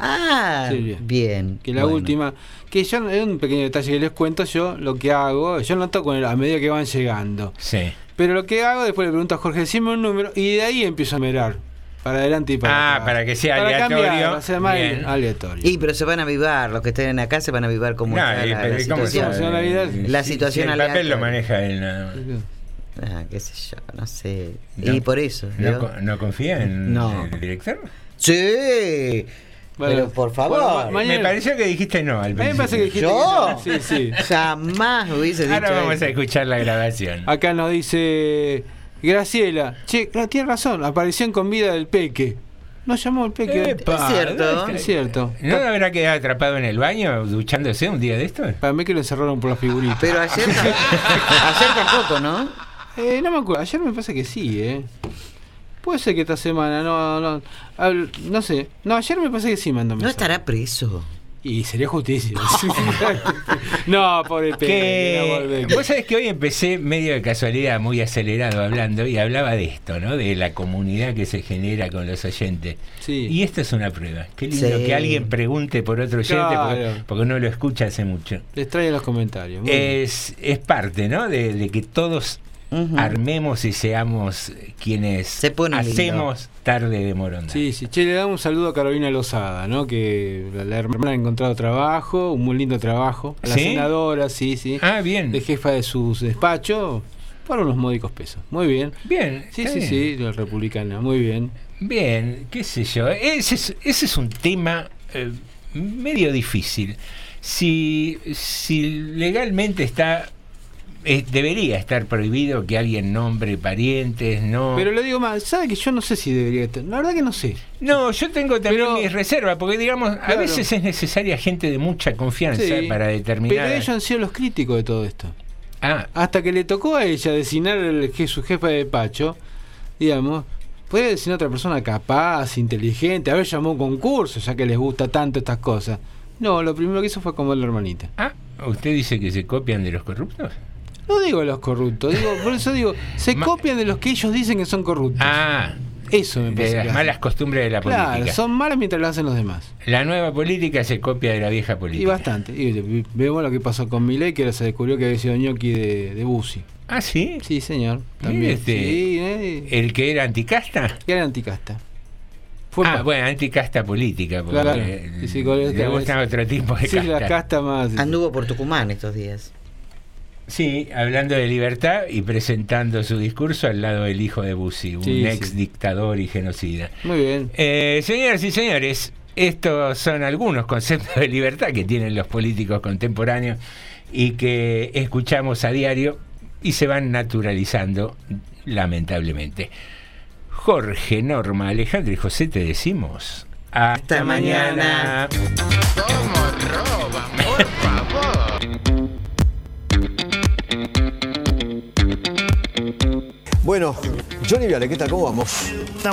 Ah, bien. Que la Bueno. última, que yo, es un pequeño detalle que les cuento, yo lo que hago, yo noto con el- a medida que van llegando. Sí. Pero lo que hago, después le pregunto a Jorge, decime un número, y de ahí empiezo a mirar. Para adelante y para Ah, para que sea Para aleatorio. cambiar, o sea, más aleatorio. Y pero se van a avivar, los que estén acá se van a avivar como No, la, la ¿y cómo situación. se va a avivar? La Si- situación si el papel lo maneja él nada más. Ah, qué sé yo, no sé. No. y por eso. ¿No, no confía en No. el director? Sí. Bueno, pero por favor. bueno, Me pareció que dijiste no al A mí me parece que dijiste ¿Yo? que no. Sí, sí. Jamás hubiese dicho Ahora vamos eso. a escuchar la grabación. Acá nos dice Graciela, che, no, tiene razón, aparición con vida del Peque. Nos llamó el Peque. Epa, Es cierto. ¿dónde Es cierto. ¿No habrá quedado atrapado en el baño duchándose un día de esto? Para mí que lo encerraron por las figuritas. Pero ayer, ayer tampoco, ¿no? Eh, no me acuerdo, ayer me parece que sí, ¿eh? Puede ser que esta semana, no, no, habl- no sé. No, ayer me parece que sí mandó No mensaje. estará preso. Y sería justicia. no, pobre no, pobre Que vos sabés que hoy empecé medio de casualidad, muy acelerado hablando, y hablaba de esto, ¿no? De la comunidad que se genera con los oyentes. Sí. Y esto es una prueba. Qué lindo Sí. que alguien pregunte por otro oyente, porque, Claro. porque no lo escucha hace mucho. Les trae los comentarios. Es, es parte, ¿no? De, de que todos Armemos y seamos quienes Se pone lindo. hacemos tarde de Morondanga. Sí, sí. Che, le damos un saludo a Carolina Lozada, ¿no? Que la, la hermana ha encontrado trabajo, un muy lindo trabajo. A la ¿Sí? senadora, sí, sí. Ah, bien. De jefa de su despacho, por unos módicos pesos. Muy bien. Bien. Sí, sí, bien. sí, la republicana, muy bien. Bien, qué sé yo. Ese es, ese es un tema eh, medio difícil. Si, si legalmente está, eh, debería estar prohibido que alguien nombre parientes, no. Pero le digo más, ¿sabe que yo no sé si debería estar? La verdad que no sé. no, yo tengo también Pero- mis reservas, porque digamos, a veces es necesaria gente de mucha confianza Sí. para determinar. Pero ellos han sido los críticos de todo esto. Ah, Hasta que le tocó a ella designar el, que su jefa de despacho, digamos, puede designar otra persona capaz, inteligente. A ver, llamó a un concurso, ya que les gusta tanto estas cosas. No, lo primero que hizo fue acomodar la hermanita. ah, ¿usted dice que se copian de los corruptos? No digo los corruptos, digo, por eso digo, se Ma- copian de los que ellos dicen que son corruptos. Ah, eso me parece. de las malas costumbres de la Claro, política. son malas mientras lo hacen los demás. La nueva política se copia de la vieja política. Y bastante. Y vemos lo que pasó con Milei, que ahora se descubrió que había sido ñoqui de, de Bussi. Ah, sí. Sí, señor. También. este, Sí, eh, ¿El que era anticasta? que era anticasta. Fue ah, bueno, anticasta política. Porque Claro. eh, Sí, sí, con le gustan otro tipo de Sí, casta. la casta más. Anduvo por Tucumán estos días. Sí, hablando de libertad y presentando su discurso al lado del hijo de Bussi, un Sí, ex sí. dictador y genocida. Muy bien. Eh, señoras y señores, estos son algunos conceptos de libertad que tienen los políticos contemporáneos y que escuchamos a diario y se van naturalizando, lamentablemente. Jorge, Norma, Alejandro y José te decimos. Hasta, Hasta mañana. ¿Cómo Bueno, Johnny Viale, ¿qué tal? ¿Cómo vamos?